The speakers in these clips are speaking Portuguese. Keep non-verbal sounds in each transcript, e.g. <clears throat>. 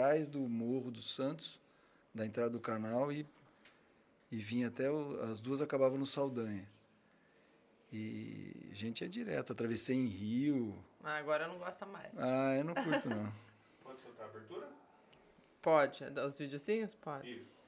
atrás do Morro dos Santos, da entrada do canal, e, e vinha até. O, as duas acabavam no Saldanha. E a gente ia direto, atravessei em Rio. Ah, agora não gosta mais. Ah, eu não curto, não. <laughs> Pode soltar a abertura? Pode, os videozinhos? Pode. Isso.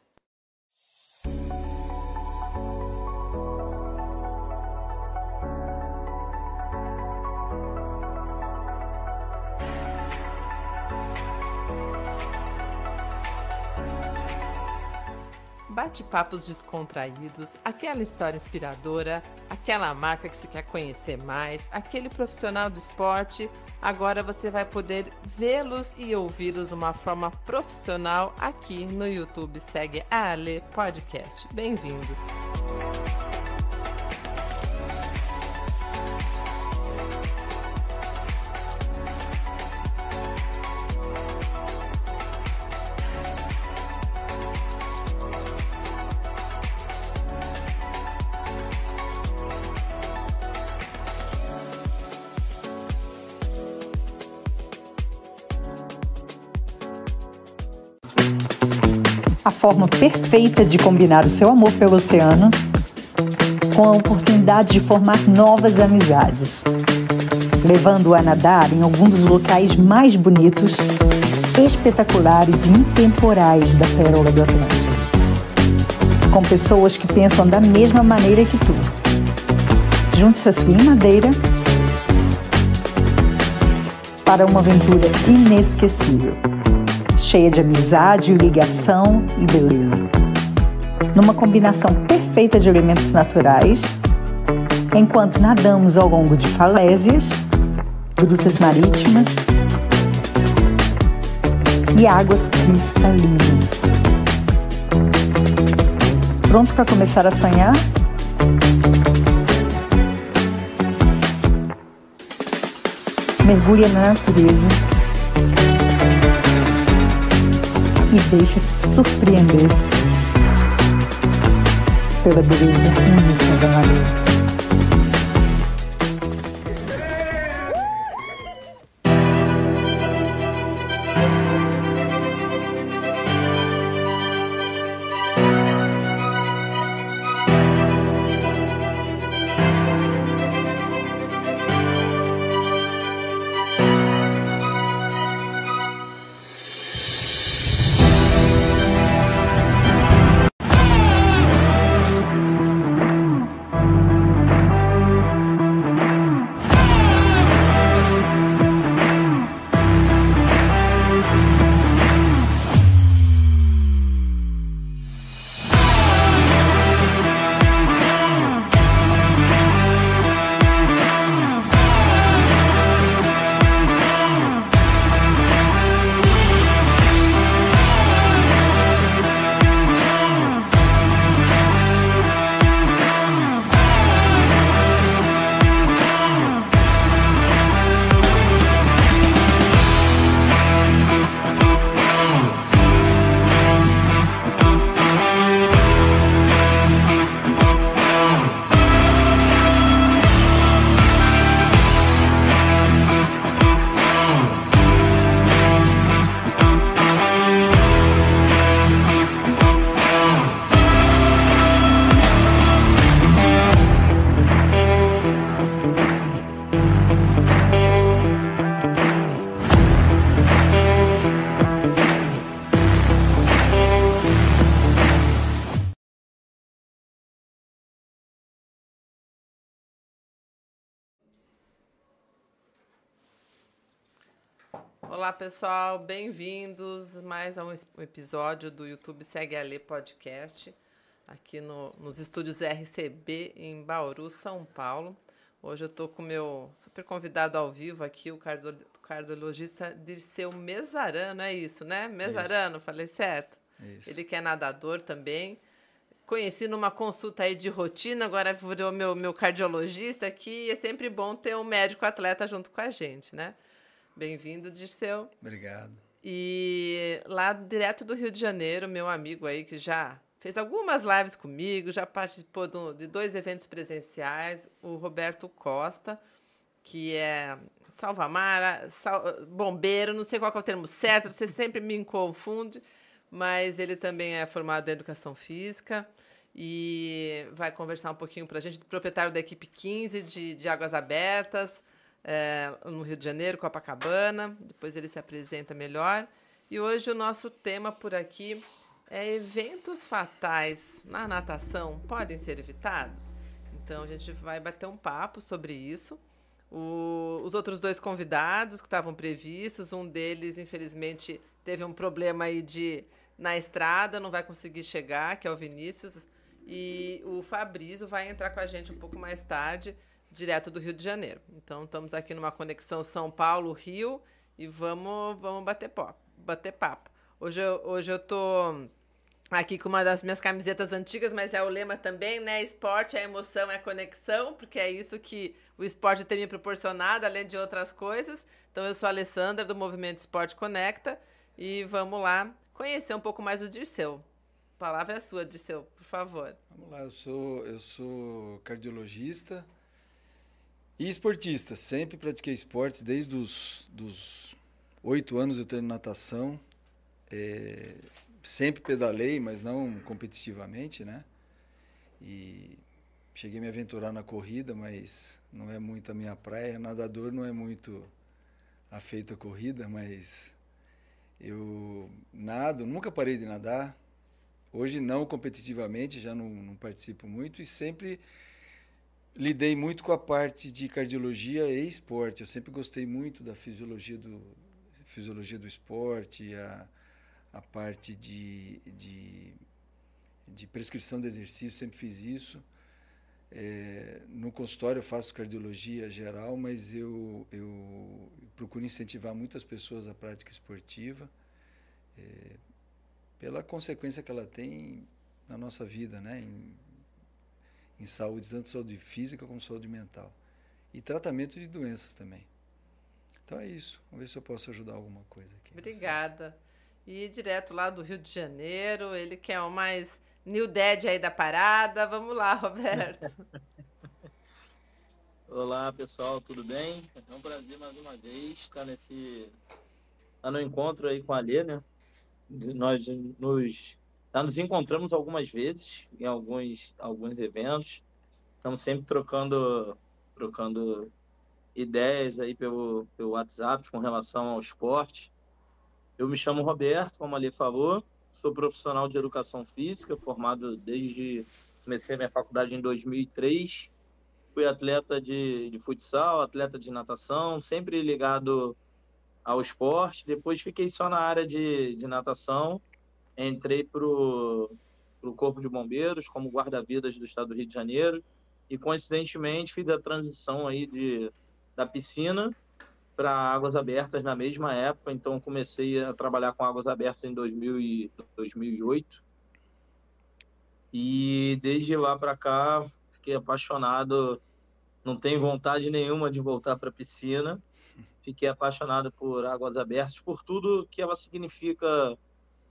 Bate-papos descontraídos, aquela história inspiradora, aquela marca que você quer conhecer mais, aquele profissional do esporte. Agora você vai poder vê-los e ouvi-los de uma forma profissional aqui no YouTube. Segue a Ale Podcast. Bem-vindos. Forma perfeita de combinar o seu amor pelo oceano com a oportunidade de formar novas amizades, levando-o a nadar em algum dos locais mais bonitos, espetaculares e intemporais da Pérola do Atlântico. Com pessoas que pensam da mesma maneira que tu. Junte-se a sua Madeira para uma aventura inesquecível cheia de amizade, ligação e beleza. Numa combinação perfeita de elementos naturais, enquanto nadamos ao longo de falésias, grutas marítimas e águas cristalinas. Pronto para começar a sonhar? Mergulha na natureza e deixa-te surpreender pela beleza única da mareia. Olá, pessoal, bem-vindos mais a um episódio do YouTube Segue a Lê Podcast, aqui no, nos estúdios RCB em Bauru, São Paulo. Hoje eu estou com o meu super convidado ao vivo aqui, o cardio, cardiologista Dirceu Mesarano, é isso, né? Mesarano, isso. falei certo? Isso. Ele que é nadador também. Conheci numa consulta aí de rotina, agora virou meu, meu cardiologista aqui. É sempre bom ter um médico atleta junto com a gente, né? Bem-vindo, Dirceu. Obrigado. E lá direto do Rio de Janeiro, meu amigo aí que já fez algumas lives comigo, já participou de dois eventos presenciais, o Roberto Costa, que é salva-mar, sal, bombeiro, não sei qual é o termo certo, você sempre me confunde, mas ele também é formado em educação física e vai conversar um pouquinho para a gente, proprietário da equipe 15 de, de Águas Abertas, é, no Rio de Janeiro, Copacabana. Depois ele se apresenta melhor. E hoje o nosso tema por aqui é eventos fatais na natação podem ser evitados? Então a gente vai bater um papo sobre isso. O, os outros dois convidados que estavam previstos, um deles, infelizmente, teve um problema aí de na estrada, não vai conseguir chegar, que é o Vinícius. E o Fabrício vai entrar com a gente um pouco mais tarde, direto do Rio de Janeiro. Então, estamos aqui numa conexão São Paulo-Rio e vamos, vamos bater, pop, bater papo. Hoje eu, hoje eu tô aqui com uma das minhas camisetas antigas, mas é o lema também, né? Esporte é emoção, é conexão, porque é isso que o esporte tem me proporcionado, além de outras coisas. Então, eu sou a Alessandra, do Movimento Esporte Conecta, e vamos lá conhecer um pouco mais o Dirceu palavra é sua, Dirceu, por favor. Vamos lá, eu sou, eu sou cardiologista e esportista. Sempre pratiquei esporte, desde os dos oito anos eu treino natação. É, sempre pedalei, mas não competitivamente, né? E cheguei a me aventurar na corrida, mas não é muito a minha praia. Nadador não é muito afeito à corrida, mas eu nado, nunca parei de nadar. Hoje não competitivamente, já não, não, participo muito e sempre lidei muito com a parte de cardiologia e esporte. Eu sempre gostei muito da fisiologia do, fisiologia do esporte, a, a parte de, de, de prescrição de exercício, sempre fiz isso. É, no consultório eu faço cardiologia geral, mas eu, eu procuro incentivar muitas pessoas à prática esportiva. É, pela consequência que ela tem na nossa vida, né? Em, em saúde, tanto saúde física como saúde mental. E tratamento de doenças também. Então é isso. Vamos ver se eu posso ajudar alguma coisa aqui. Obrigada. E direto lá do Rio de Janeiro, ele que é o mais new dead aí da parada. Vamos lá, Roberto. <laughs> Olá, pessoal, tudo bem? É um prazer mais uma vez estar nesse estar no encontro aí com a Lê, né? nós nos, já nos encontramos algumas vezes em alguns, alguns eventos. Estamos sempre trocando, trocando ideias aí pelo, pelo WhatsApp com relação ao esporte. Eu me chamo Roberto, como ali falou, sou profissional de educação física, formado desde comecei minha faculdade em 2003. Fui atleta de, de futsal, atleta de natação, sempre ligado ao esporte. Depois fiquei só na área de, de natação. Entrei para o Corpo de Bombeiros como guarda-vidas do Estado do Rio de Janeiro. E, coincidentemente, fiz a transição aí de, da piscina para águas abertas na mesma época. Então, comecei a trabalhar com águas abertas em 2000 e 2008. E desde lá para cá, fiquei apaixonado. Não tenho vontade nenhuma de voltar para a piscina fiquei apaixonado por Águas Abertas, por tudo que ela significa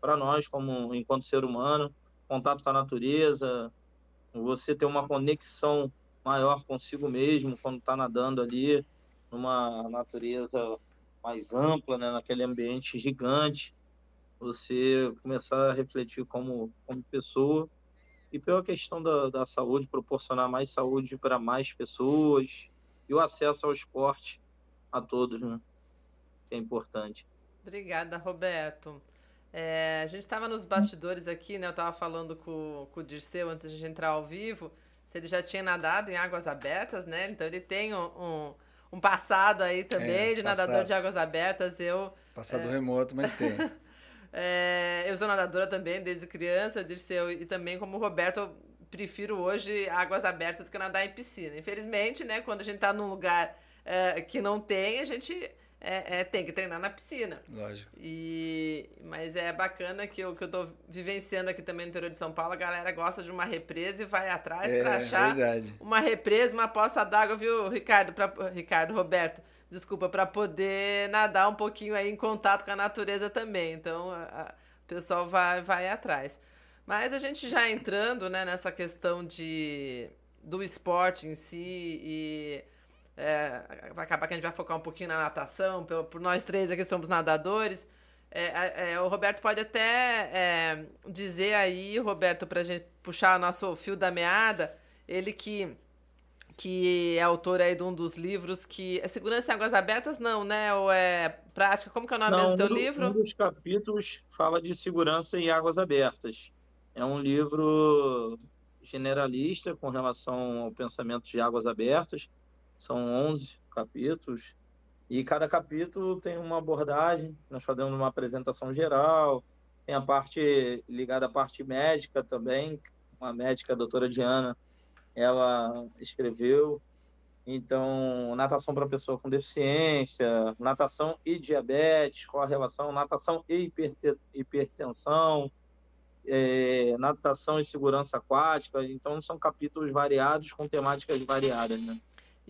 para nós como enquanto ser humano, contato com a natureza, você ter uma conexão maior consigo mesmo quando está nadando ali numa natureza mais ampla, né, naquele ambiente gigante, você começar a refletir como, como pessoa e pela questão da, da saúde, proporcionar mais saúde para mais pessoas e o acesso ao esporte a todos, né? Que é importante. Obrigada, Roberto. É, a gente estava nos bastidores aqui, né? Eu estava falando com, com o Dirceu antes de entrar ao vivo, se ele já tinha nadado em águas abertas, né? Então ele tem um, um, um passado aí também é, de passado, nadador de águas abertas. Eu passado é, remoto, mas tem. <laughs> É, eu sou nadadora também desde criança, Dirceu, e também como o Roberto, eu prefiro hoje águas abertas do que nadar em piscina. Infelizmente, né? Quando a gente está num lugar é, que não tem, a gente é, é, tem que treinar na piscina. Lógico. E, mas é bacana que eu, que eu tô vivenciando aqui também no interior de São Paulo, a galera gosta de uma represa e vai atrás é, para achar verdade. uma represa, uma poça d'água, viu, Ricardo, pra, Ricardo, Roberto, desculpa, para poder nadar um pouquinho aí em contato com a natureza também. Então, a, a, o pessoal vai, vai atrás. Mas a gente já entrando né, nessa questão de, do esporte em si e é, vai acabar que a gente vai focar um pouquinho na natação, pelo, por nós três aqui somos nadadores. É, é, o Roberto pode até é, dizer aí, Roberto, para a gente puxar nosso fio da meada, ele que, que é autor aí de um dos livros que... É Segurança em Águas Abertas, não, né? Ou é Prática? Como que é o nome não, do teu um livro? Um dos capítulos fala de segurança em águas abertas. É um livro generalista com relação ao pensamento de águas abertas. São 11 capítulos. E cada capítulo tem uma abordagem. Nós fazemos uma apresentação geral. Tem a parte ligada à parte médica também. Uma médica, a doutora Diana, ela escreveu. Então, natação para pessoa com deficiência, natação e diabetes, qual a relação, natação e hipertensão, é, natação e segurança aquática. Então, são capítulos variados com temáticas variadas. Né?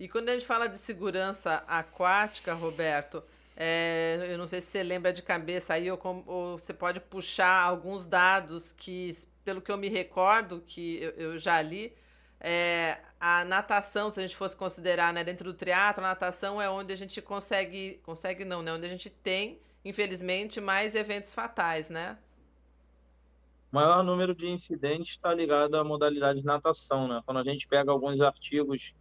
E quando a gente fala de segurança aquática, Roberto, é, eu não sei se você lembra de cabeça aí, ou, ou, você pode puxar alguns dados que, pelo que eu me recordo, que eu, eu já li, é, a natação, se a gente fosse considerar né, dentro do triatlo, a natação é onde a gente consegue, consegue não, né? Onde a gente tem, infelizmente, mais eventos fatais, né? O maior número de incidentes está ligado à modalidade de natação, né? Quando a gente pega alguns artigos,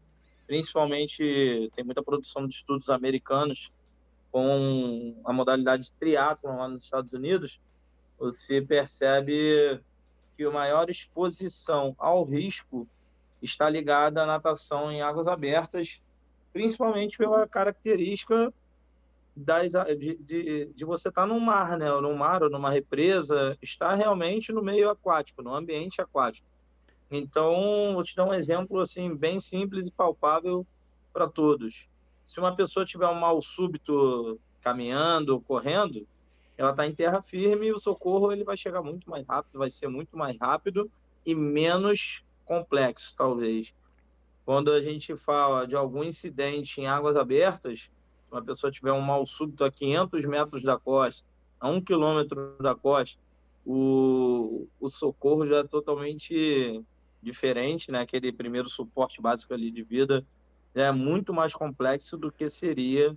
principalmente tem muita produção de estudos americanos com a modalidade de triatlo lá nos Estados Unidos, você percebe que a maior exposição ao risco está ligada à natação em águas abertas, principalmente pela característica das, de, de, de você estar no mar, né? Ou no mar ou numa represa, estar realmente no meio aquático, no ambiente aquático. Então, vou te dar um exemplo assim bem simples e palpável para todos. Se uma pessoa tiver um mal súbito caminhando, correndo, ela está em terra firme e o socorro ele vai chegar muito mais rápido, vai ser muito mais rápido e menos complexo, talvez. Quando a gente fala de algum incidente em águas abertas, se uma pessoa tiver um mal súbito a 500 metros da costa, a um quilômetro da costa, o, o socorro já é totalmente diferente, né? Aquele primeiro suporte básico ali de vida é muito mais complexo do que seria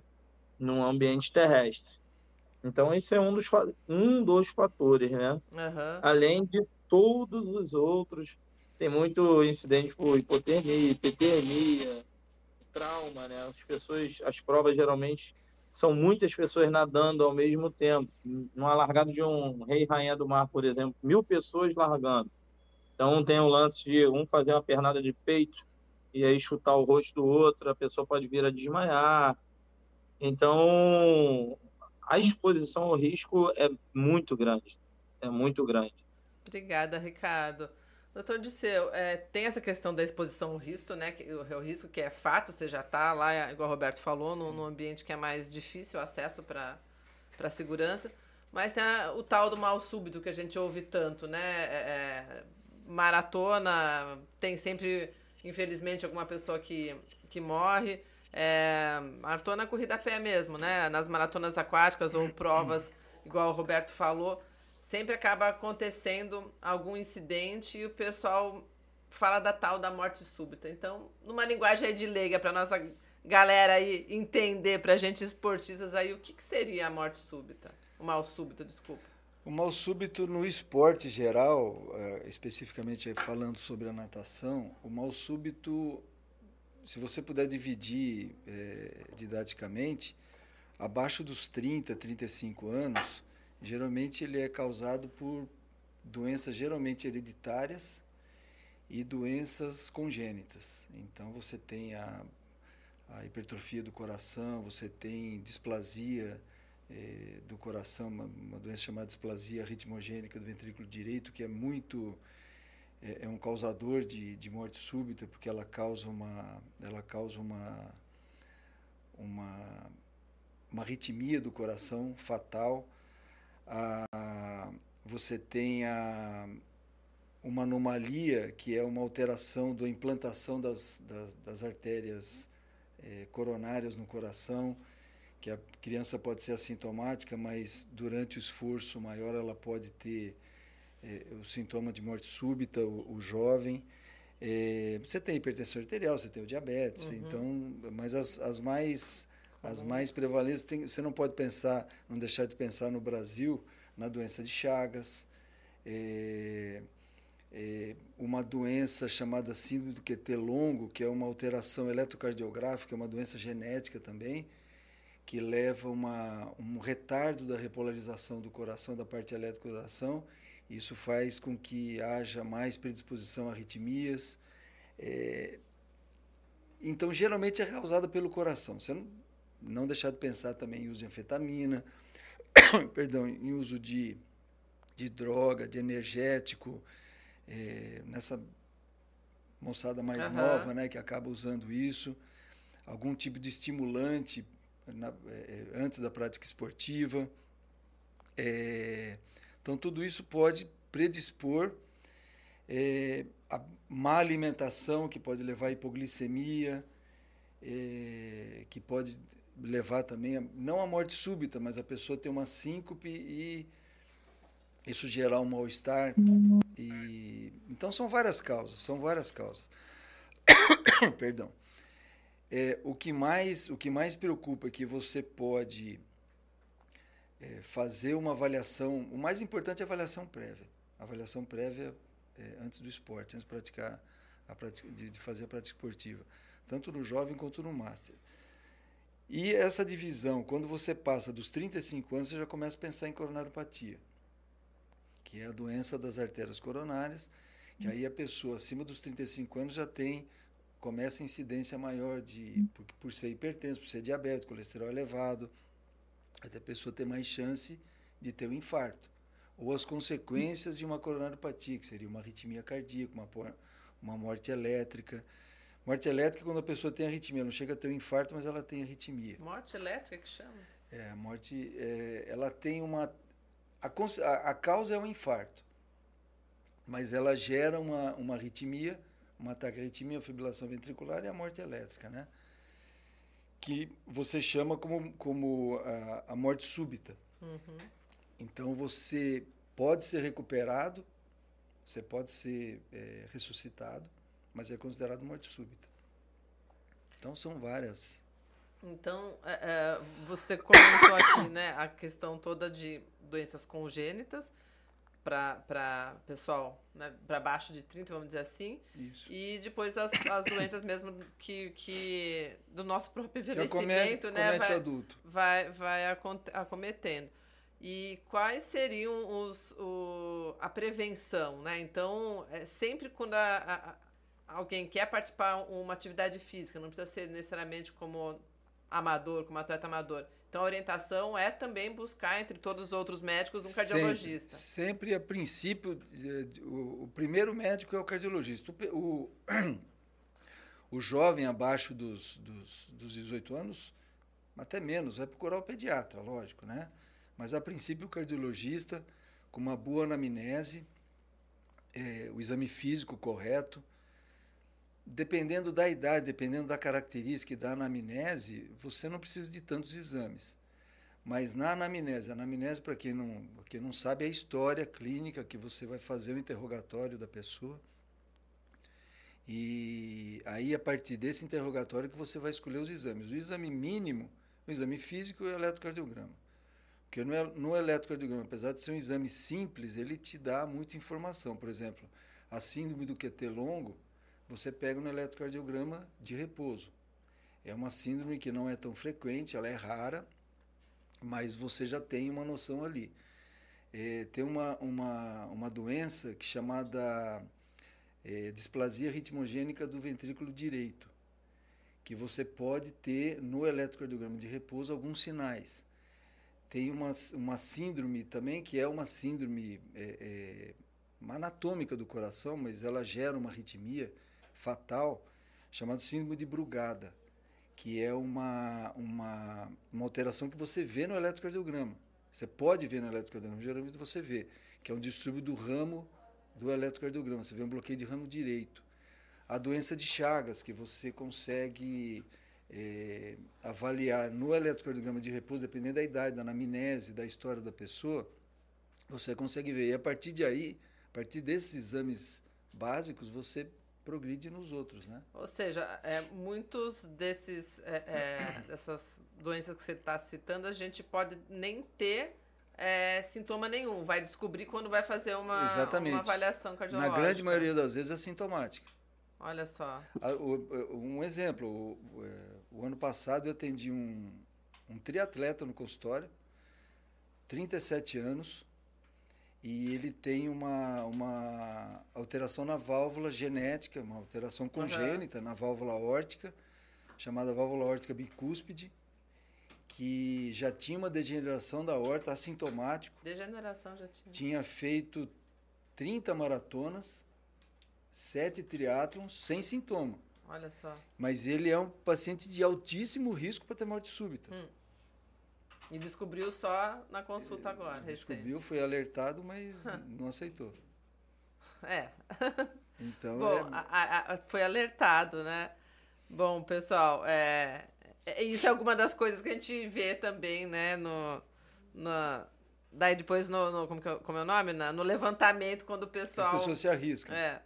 num ambiente terrestre. Então, esse é um dos, um dos fatores, né? Uhum. Além de todos os outros tem muito incidente por hipotermia, hipotermia, trauma, né? As pessoas, as provas geralmente são muitas pessoas nadando ao mesmo tempo. Numa largada de um rei rainha do mar, por exemplo, mil pessoas largando. Então tem o lance de um fazer uma pernada de peito e aí chutar o rosto do outro, a pessoa pode vir a desmaiar. Então a exposição ao risco é muito grande, é muito grande. Obrigada, Ricardo. Doutor Disseu, é, tem essa questão da exposição ao risco, né? Que, o, o risco que é fato, você já está lá, igual o Roberto falou, num, ambiente que é mais difícil o acesso para a segurança. Mas tem a, o tal do mal súbito que a gente ouve tanto, né? É, é, maratona, tem sempre, infelizmente, alguma pessoa que, que morre. É, maratona corrida a pé mesmo, né? Nas maratonas aquáticas ou provas, igual o Roberto falou sempre acaba acontecendo algum incidente e o pessoal fala da tal da morte súbita. Então, numa linguagem de leiga, para nossa galera aí entender, para gente esportistas aí, o que, que seria a morte súbita? O mal súbito, desculpa. O mal súbito no esporte geral, eh, especificamente falando sobre a natação, o mal súbito, se você puder dividir é, didaticamente, abaixo dos 30, 35 anos, Geralmente ele é causado por doenças geralmente hereditárias e doenças congênitas. Então você tem a, a hipertrofia do coração, você tem displasia eh, do coração, uma, uma, doença chamada displasia ritmogênica do ventrículo direito, que é muito é, é, um causador de, de morte súbita, porque ela causa uma ela causa uma uma uma arritmia do coração fatal. A, você tem a, uma anomalia que é uma alteração da implantação das, das, das artérias é, coronárias no coração, que a criança pode ser assintomática, mas durante o esforço maior ela pode ter é, o sintoma de morte súbita, o, o jovem. É, você tem hipertensão arterial, você tem o diabetes, uhum. então, mas as, as mais as mais prevalentes, tem, você não pode pensar, não deixar de pensar no Brasil na doença de Chagas, é, é, uma doença chamada síndrome do QT longo, que é uma alteração eletrocardiográfica, é uma doença genética também, que leva uma, um retardo da repolarização do coração, da parte elétrica do coração. Isso faz com que haja mais predisposição a arritmias. É, então, geralmente é causada pelo coração. Você não, não deixar de pensar também em uso de anfetamina, <coughs> perdão, em uso de, de droga, de energético, é, nessa moçada mais uhum. nova, né, que acaba usando isso, algum tipo de estimulante na, é, antes da prática esportiva. É, então, tudo isso pode predispor é, a má alimentação, que pode levar à hipoglicemia, é, que pode levar também, a, não a morte súbita, mas a pessoa ter uma síncope e isso gerar um mal-estar. Então, são várias causas, são várias causas. <coughs> Perdão. É, o, que mais, o que mais preocupa é que você pode é, fazer uma avaliação. O mais importante é a avaliação prévia. A avaliação prévia é, antes do esporte, antes de praticar a prática, de, de, fazer a prática esportiva, tanto no jovem quanto no master. E essa divisão, quando você passa dos 35 anos, você já começa a pensar em coronariopatia, que é a doença das artérias coronárias, que aí a pessoa acima dos 35 anos já tem começa a incidência maior de por, por ser hipertenso, por ser diabético, colesterol elevado, até a pessoa ter mais chance de ter um infarto. Ou as consequências de uma coronariopatia, que seria uma arritmia cardíaca, uma, uma morte elétrica. Morte elétrica é quando a pessoa tem arritmia, não chega a ter um infarto, mas ela tem arritmia. Morte elétrica que chama? É, a morte, é, ela tem uma... A, a, a causa é um infarto, mas ela gera uma, uma arritmia um ataque à arritmia, a fibrilação ventricular e a morte elétrica, né? Que você chama como, como a, a morte súbita. Uhum. Então você pode ser recuperado, você pode ser é, ressuscitado, mas é considerado morte súbita. Então são várias. Então, é, é, você comentou aqui né, a questão toda de doenças congênitas, para pessoal né, para baixo de 30, vamos dizer assim. Isso. E depois as, as doenças mesmo que, que do nosso próprio envelhecimento, né, vai, adulto. vai, vai acometendo. E quais seriam os, o, a prevenção, né? Então, é sempre quando a, a, alguém quer participar de uma atividade física, não precisa ser necessariamente como amador, como atleta amador, então, a orientação é também buscar, entre todos os outros médicos, um cardiologista. Sempre, a princípio, o, o, primeiro médico é o cardiologista. O, o, <clears throat> o jovem abaixo dos, dos, dos 18 anos, até menos, vai procurar o pediatra, lógico, né? Mas, a princípio, o cardiologista, com uma boa anamnese, é, o exame físico correto, dependendo da idade, dependendo da característica da anamnese, você não precisa de tantos exames. Mas na anamnese, anamnese, para quem não, quem não sabe, é a história clínica que você vai fazer o interrogatório da pessoa. E aí, a partir desse interrogatório, que você vai escolher os exames. O exame mínimo, o exame físico e o eletrocardiograma. Porque no, no eletrocardiograma, apesar de ser um exame simples, ele te dá muita informação. Por exemplo, a síndrome do QT longo, você pega no eletrocardiograma de repouso. É uma síndrome que não é tão frequente, ela é rara, mas você já tem uma noção ali. É, tem uma, uma, uma doença que chamada é, displasia ritmogênica do ventrículo direito, que você pode ter no eletrocardiograma de repouso alguns sinais. Tem uma, uma síndrome também, que é uma síndrome é, é anatômica do coração, mas ela gera uma arritmia, fatal chamado síndrome de Brugada, que é uma, uma, uma alteração que você vê no eletrocardiograma. Você pode ver no eletrocardiograma, geralmente você vê, que é um distúrbio do ramo do eletrocardiograma. Você vê um bloqueio de ramo direito. A doença de Chagas, que você consegue é, avaliar no eletrocardiograma de repouso, dependendo da idade, da anamnese, da história da pessoa, você consegue ver. E a partir de aí, a partir desses exames básicos, você progride nos outros, né? Ou seja, é, muitos desses é, é, <coughs> dessas doenças que você está citando, a gente pode nem ter é, sintoma nenhum. Vai descobrir quando vai fazer uma, uma avaliação cardiológica. Na grande maioria das vezes é sintomática. Olha só. Um exemplo, o, o ano passado eu atendi um, um triatleta no consultório, 37 anos, e ele tem uma, uma alteração na válvula genética, uma alteração congênita uhum. na válvula órtica, chamada válvula órtica bicúspide, que já tinha uma degeneração da aorta, assintomático. Degeneração já tinha. Tinha feito 30 maratonas, 7 triatlons, sem sintoma. Olha só. Mas ele é um paciente de altíssimo risco para ter morte súbita. Hum. E descobriu só na consulta agora, Descobriu, recente. foi alertado, mas <laughs> não aceitou. É. <laughs> Então, Bom, é... a, a, foi alertado, né? Bom, pessoal, é, é, isso é alguma das coisas que a gente vê também, né, no, no daí depois no, no como, é como é o nome? Na, no levantamento, quando o pessoal... As pessoas se arriscam. É.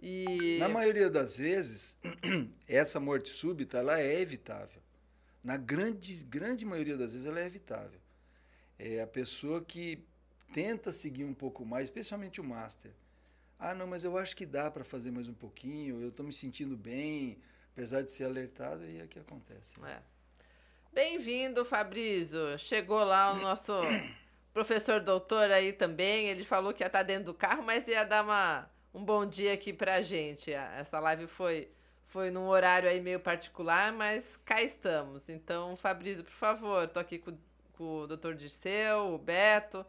E... Na maioria das vezes, <clears throat> essa morte súbita, ela é evitável. Na grande, grande maioria das vezes, ela é evitável. É a pessoa que tenta seguir um pouco mais, especialmente o master. Ah, não, mas eu acho que dá para fazer mais um pouquinho, eu estou me sentindo bem, apesar de ser alertado, e é que acontece. Né? É. Bem-vindo, Fabrício. Chegou lá o nosso <coughs> professor doutor aí também. Ele falou que ia estar tá dentro do carro, mas ia dar uma, um bom dia aqui pra gente. Essa live foi, foi num horário aí meio particular, mas cá estamos. Então, Fabrício, por favor, tô aqui com, com o doutor Dirceu, o Beto.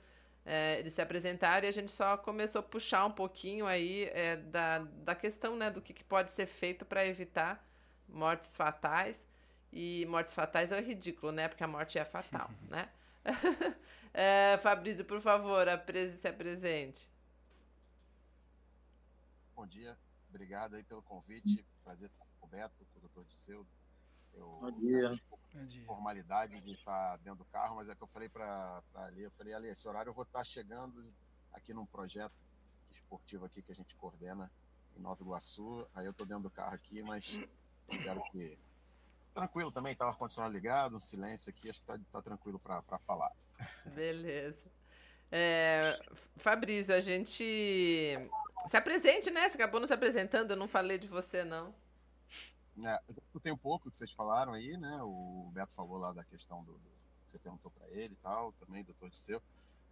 É, eles se apresentaram e a gente só começou a puxar um pouquinho aí é, da, da questão né, do que, que pode ser feito para evitar mortes fatais. E mortes fatais é ridículo, né? Porque a morte é fatal, <laughs> né? <laughs> é, Fabrício, por favor, se apresente. Bom dia, obrigado aí pelo convite. Prazer estar com o Beto, com o doutor Disseu. Eu Bom dia. Formalidade de estar dentro do carro, mas é que eu falei para Ali, eu falei, Ali, esse horário eu vou estar chegando aqui num projeto esportivo aqui que a gente coordena em Nova Iguaçu. Aí eu estou dentro do carro aqui, mas Espero que. Tranquilo também, tá o ar-condicionado ligado, um silêncio aqui, acho que tá, tá tranquilo para falar. Beleza. É, Fabrício, a gente. Se apresente, né? Você acabou não se apresentando, eu não falei de você, não. É, eu tenho pouco que vocês falaram aí, né? O Beto falou lá da questão do, você perguntou para ele e tal, também, doutor Disseu.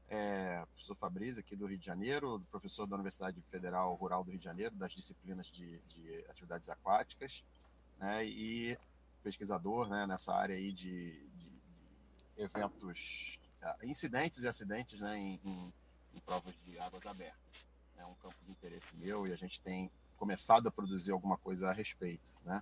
É, professor Fabrício, aqui do Rio de Janeiro, professor da Universidade Federal Rural do Rio de Janeiro, das disciplinas de, de atividades aquáticas né, e pesquisador né, nessa área aí de, de, de eventos, uh, incidentes e acidentes né, em, em, em, provas de águas abertas. É um campo de interesse meu e a gente tem começado a produzir alguma coisa a respeito. Né?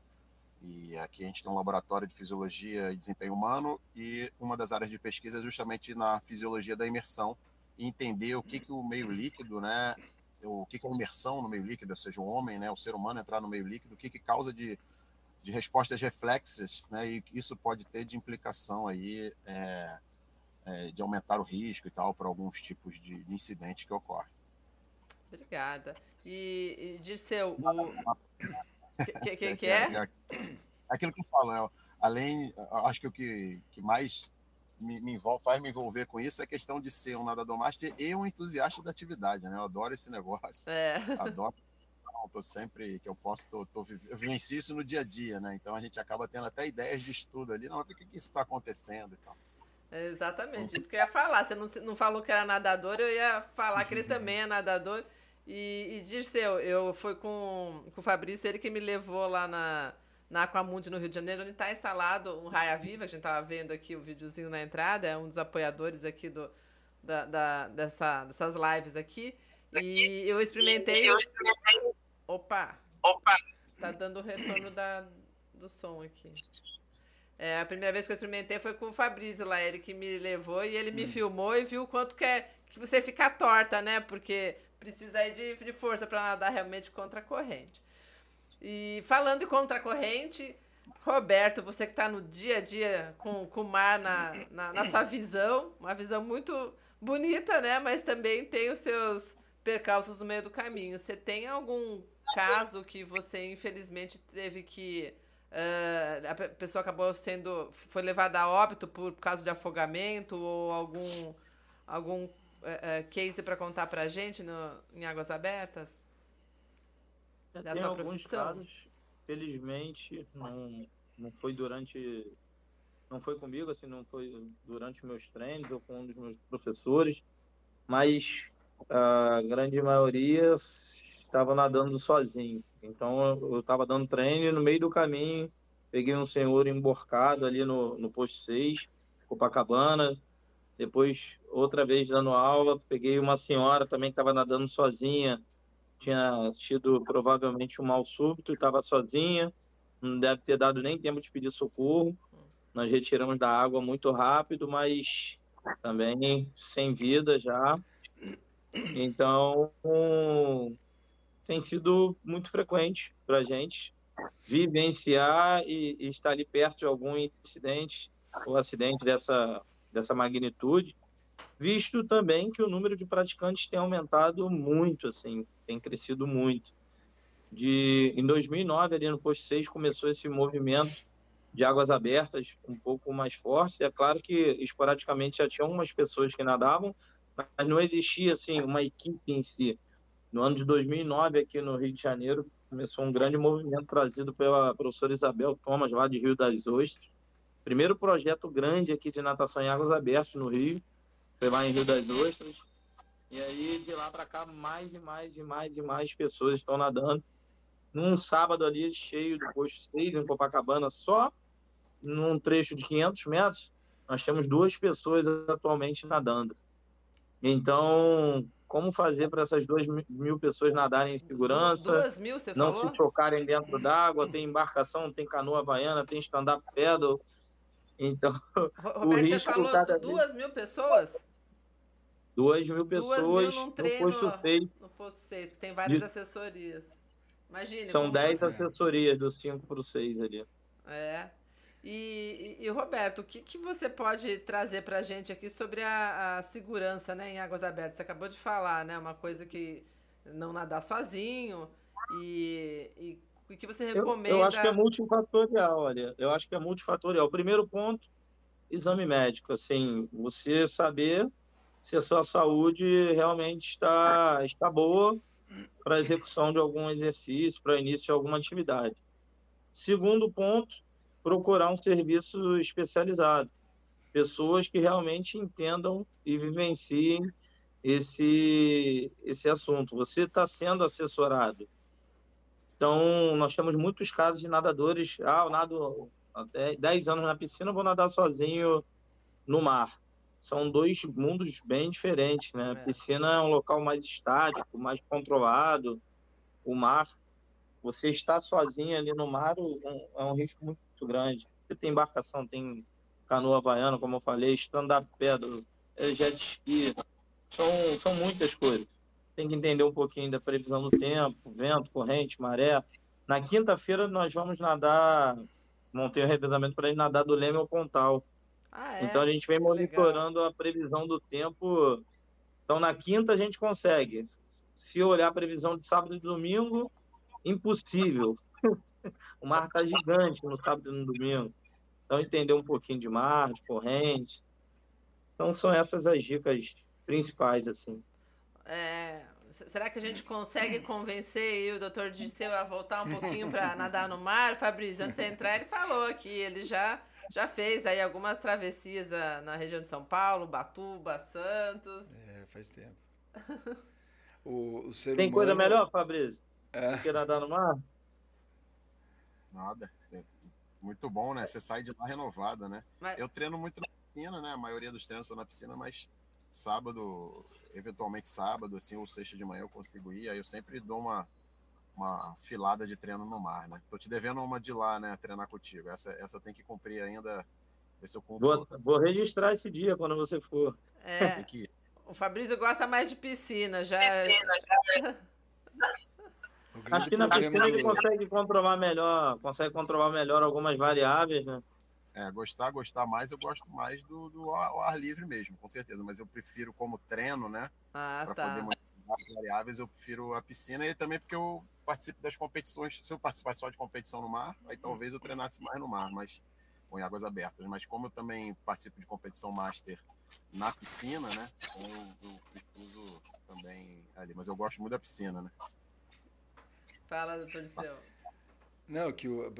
E aqui a gente tem um laboratório de fisiologia e desempenho humano e uma das áreas de pesquisa é justamente na fisiologia da imersão e entender o que, que o meio líquido, né, o que, que é imersão no meio líquido, ou seja, o homem, né, o ser humano entrar no meio líquido, o que, que causa de de respostas reflexas, né, e isso pode ter de implicação aí é, é, de aumentar o risco e tal para alguns tipos de, de incidentes que ocorrem. Obrigada. E, e Dirceu, o... que, que, que é? é? Aquilo que eu falo, é, além, acho que o que, que mais me, me envolve, faz me envolver com isso é a questão de ser um nadador master e um entusiasta da atividade, né? Eu adoro esse negócio. É. <laughs> Adoro tô sempre que eu posso, tô, tô, eu vivencio isso no dia a dia, né? Então a gente acaba tendo até ideias de estudo ali, não, por que, que isso está acontecendo e tal. exatamente, isso que eu ia falar. Você não, não falou que era nadador, eu ia falar que ele <laughs> também é nadador. E, e Dirceu, eu fui com, com o Fabrício, ele que me levou lá na, na Aquamundi, no Rio de Janeiro, onde está instalado um Raia Viva. A gente estava vendo aqui o videozinho na entrada, é um dos apoiadores aqui do, da, da, dessa, dessas lives aqui. E eu experimentei. Opa! Opa! Tá dando o retorno da, do som aqui. É, a primeira vez que eu experimentei foi com o Fabrício lá, ele que me levou e ele me hum. filmou e viu o quanto que é que você fica torta, né? Porque precisa aí de, de força para nadar realmente contra a corrente. E falando em contra a corrente, Roberto, você que está no dia a dia com, com o mar na, na, na, sua visão, uma visão muito bonita, né? Mas também tem os seus percalços no meio do caminho. Você tem algum caso que você infelizmente teve que uh, a pessoa acabou sendo foi levada a óbito por causa de afogamento ou algum algum uh, uh, case para contar para a gente no, em águas abertas? Já da tem tua alguns profissão? casos, felizmente não não foi durante não foi comigo assim não foi durante meus treinos ou com um dos meus professores mas a grande maioria estava nadando sozinho. Então eu estava dando treino e no meio do caminho peguei um senhor emborcado ali no, no posto 6, Copacabana. Depois, outra vez dando aula, peguei uma senhora também que estava nadando sozinha. Tinha tido provavelmente um mal súbito estava sozinha. Não deve ter dado nem tempo de pedir socorro. Nós retiramos da água muito rápido, mas também sem vida já. Então, tem sido muito frequente para gente vivenciar e, e, estar ali perto de algum incidente ou acidente dessa, dessa magnitude, visto também que o número de praticantes tem aumentado muito, assim, tem crescido muito. De, em 2009, ali no posto 6, começou esse movimento de águas abertas um pouco mais forte. É claro que esporadicamente já tinha algumas pessoas que nadavam, mas não existia assim uma equipe em si. No ano de 2009, aqui no Rio de Janeiro, começou um grande movimento trazido pela professora Isabel Thomas, lá de Rio das Ostras. Primeiro projeto grande aqui de natação em águas abertas no Rio, foi lá em Rio das Ostras. E aí, de lá para cá, mais e mais e mais e mais pessoas estão nadando. Num sábado ali, cheio do posto 6, em Copacabana, só num trecho de 500 metros, nós temos duas pessoas atualmente nadando. Então, como fazer para essas duas mil pessoas nadarem em segurança? Duas mil, você não falou? se chocarem dentro d'água. Tem embarcação, tem canoa havaiana, tem stand-up paddle. Então, <laughs> Roberto, você falou cada duas mil pessoas? Duas mil pessoas duas mil treino, no posto 6. No posto 6, tem várias de... assessorias. Imagine. São 10 assessorias dos 5 para o 6 ali. É. E, e, e, Roberto, o que, que você pode trazer para a gente aqui sobre a, a, segurança né, em águas abertas? Você acabou de falar, né? Uma coisa que não nadar sozinho e, e que você recomenda. Eu, eu, acho que é multifatorial, olha. Eu acho que é multifatorial. O primeiro ponto, exame médico. Assim, você saber se a sua saúde realmente está, está boa para a execução de algum exercício, para início de alguma atividade. Segundo ponto, procurar um serviço especializado. Pessoas que realmente entendam e vivenciem esse, esse assunto. Você está sendo assessorado. Então, nós temos muitos casos de nadadores. Ah, eu nado até 10 anos na piscina, vou nadar sozinho no mar. São dois mundos bem diferentes, né? A é. piscina é um local mais estático, mais controlado. O mar, você está sozinho ali no mar é um risco muito grande. Porque tem embarcação, tem canoa havaiana, como eu falei, stand-up pedra, é, jet ski, são, são muitas coisas. Tem que entender um pouquinho da previsão do tempo, vento, corrente, maré. Na quinta-feira nós vamos nadar, montei o um revezamento para ir nadar do Leme ao Pontal. Ah, é? Então a gente vem monitorando Legal. a previsão do tempo. Então na quinta a gente consegue. Se olhar a previsão de sábado e domingo, impossível. <laughs> o mar está gigante no sábado e no domingo. Então, entender um pouquinho de mar, de corrente. Então, são essas as dicas principais, assim. É, será que a gente consegue convencer o doutor Disseu a voltar um pouquinho para nadar no mar? Fabrício, antes de você entrar, ele falou que ele já, já fez aí algumas travessias ah, na região de São Paulo, Batuba, Santos. É, faz tempo. O, o ser Tem humano... coisa melhor, Fabrício? É. Que nadar no mar? Nada. É muito bom, né? Você sai de lá renovada, né? Mas... Eu treino muito na piscina, né? A maioria dos treinos são na piscina, mas sábado, eventualmente sábado, assim, ou sexta de manhã eu consigo ir. Aí eu sempre dou uma, uma filada de treino no mar, né? Tô te devendo uma de lá, né? Treinar contigo. Essa, essa tem que cumprir ainda. Ver se eu cumpro. Vou, vou registrar esse dia quando você for. É. <laughs> O Fabrício gosta mais de piscina, já. Piscina, já. Acho que na piscina ele consegue controlar melhor, consegue controlar melhor algumas variáveis, né? É, gostar, gostar mais, eu gosto mais do, do ar, ar, livre mesmo, com certeza. Mas eu prefiro como treino, né? Ah, pra tá. poder as variáveis, eu prefiro a piscina e também porque eu participo das competições. Se eu participasse só de competição no mar, aí talvez eu treinasse mais no mar, mas ou em águas abertas. Mas como eu também participo de competição master na piscina, né? Então eu, eu uso também ali. Mas eu gosto muito da piscina, né? Fala, doutor Liceu. Não, que o,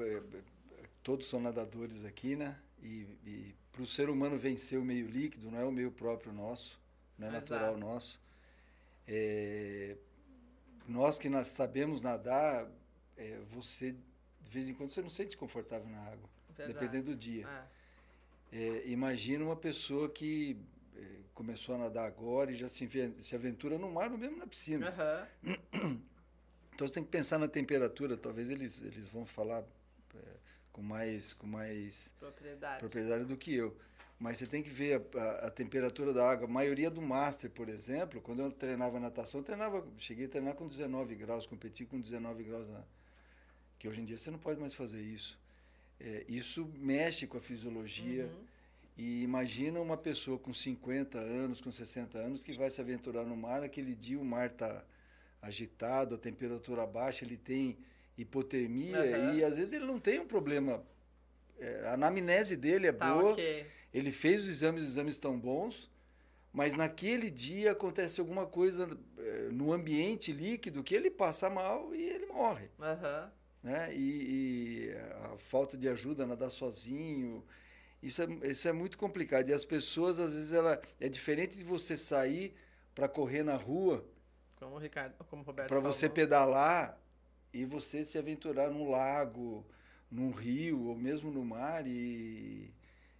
todos são nadadores aqui, né? E, e para o ser humano vencer o meio líquido, não é o meio próprio nosso, não é Exato. natural nosso. É, nós que nós sabemos nadar, é, você, de vez em quando, você não se sente confortável na água, Verdade. dependendo do dia. É. é imagina uma pessoa que é, começou a nadar agora e já se, se aventura no mar ou mesmo na piscina. Uhum. Então você tem que pensar na temperatura, talvez eles, eles vão falar com mais, com mais propriedade. propriedade do que eu. Mas você tem que ver a, a, a, temperatura da água. A maioria do Master, por exemplo, quando eu treinava natação, eu treinava, cheguei a treinar com 19 graus, competi com 19 graus. Na, que hoje em dia você não pode mais fazer isso. É, isso mexe com a fisiologia. Uhum. E imagina uma pessoa com 50 anos, com 60 anos, que vai se aventurar no mar, aquele dia o mar está agitado, a temperatura baixa, ele tem hipotermia uhum. e às vezes ele não tem um problema. É, a anamnese dele é tá, boa, okay. ele fez os exames, os exames estão bons, mas naquele dia acontece alguma coisa é, no ambiente líquido que ele passa mal e ele morre. Uhum. Né? E, e, a falta de ajuda nadar sozinho, isso é, isso é muito complicado. E as pessoas, às vezes, ela é diferente de você sair para correr na rua como o Ricardo, como o Roberto Para você pedalar e você se aventurar num lago, num rio ou mesmo no mar e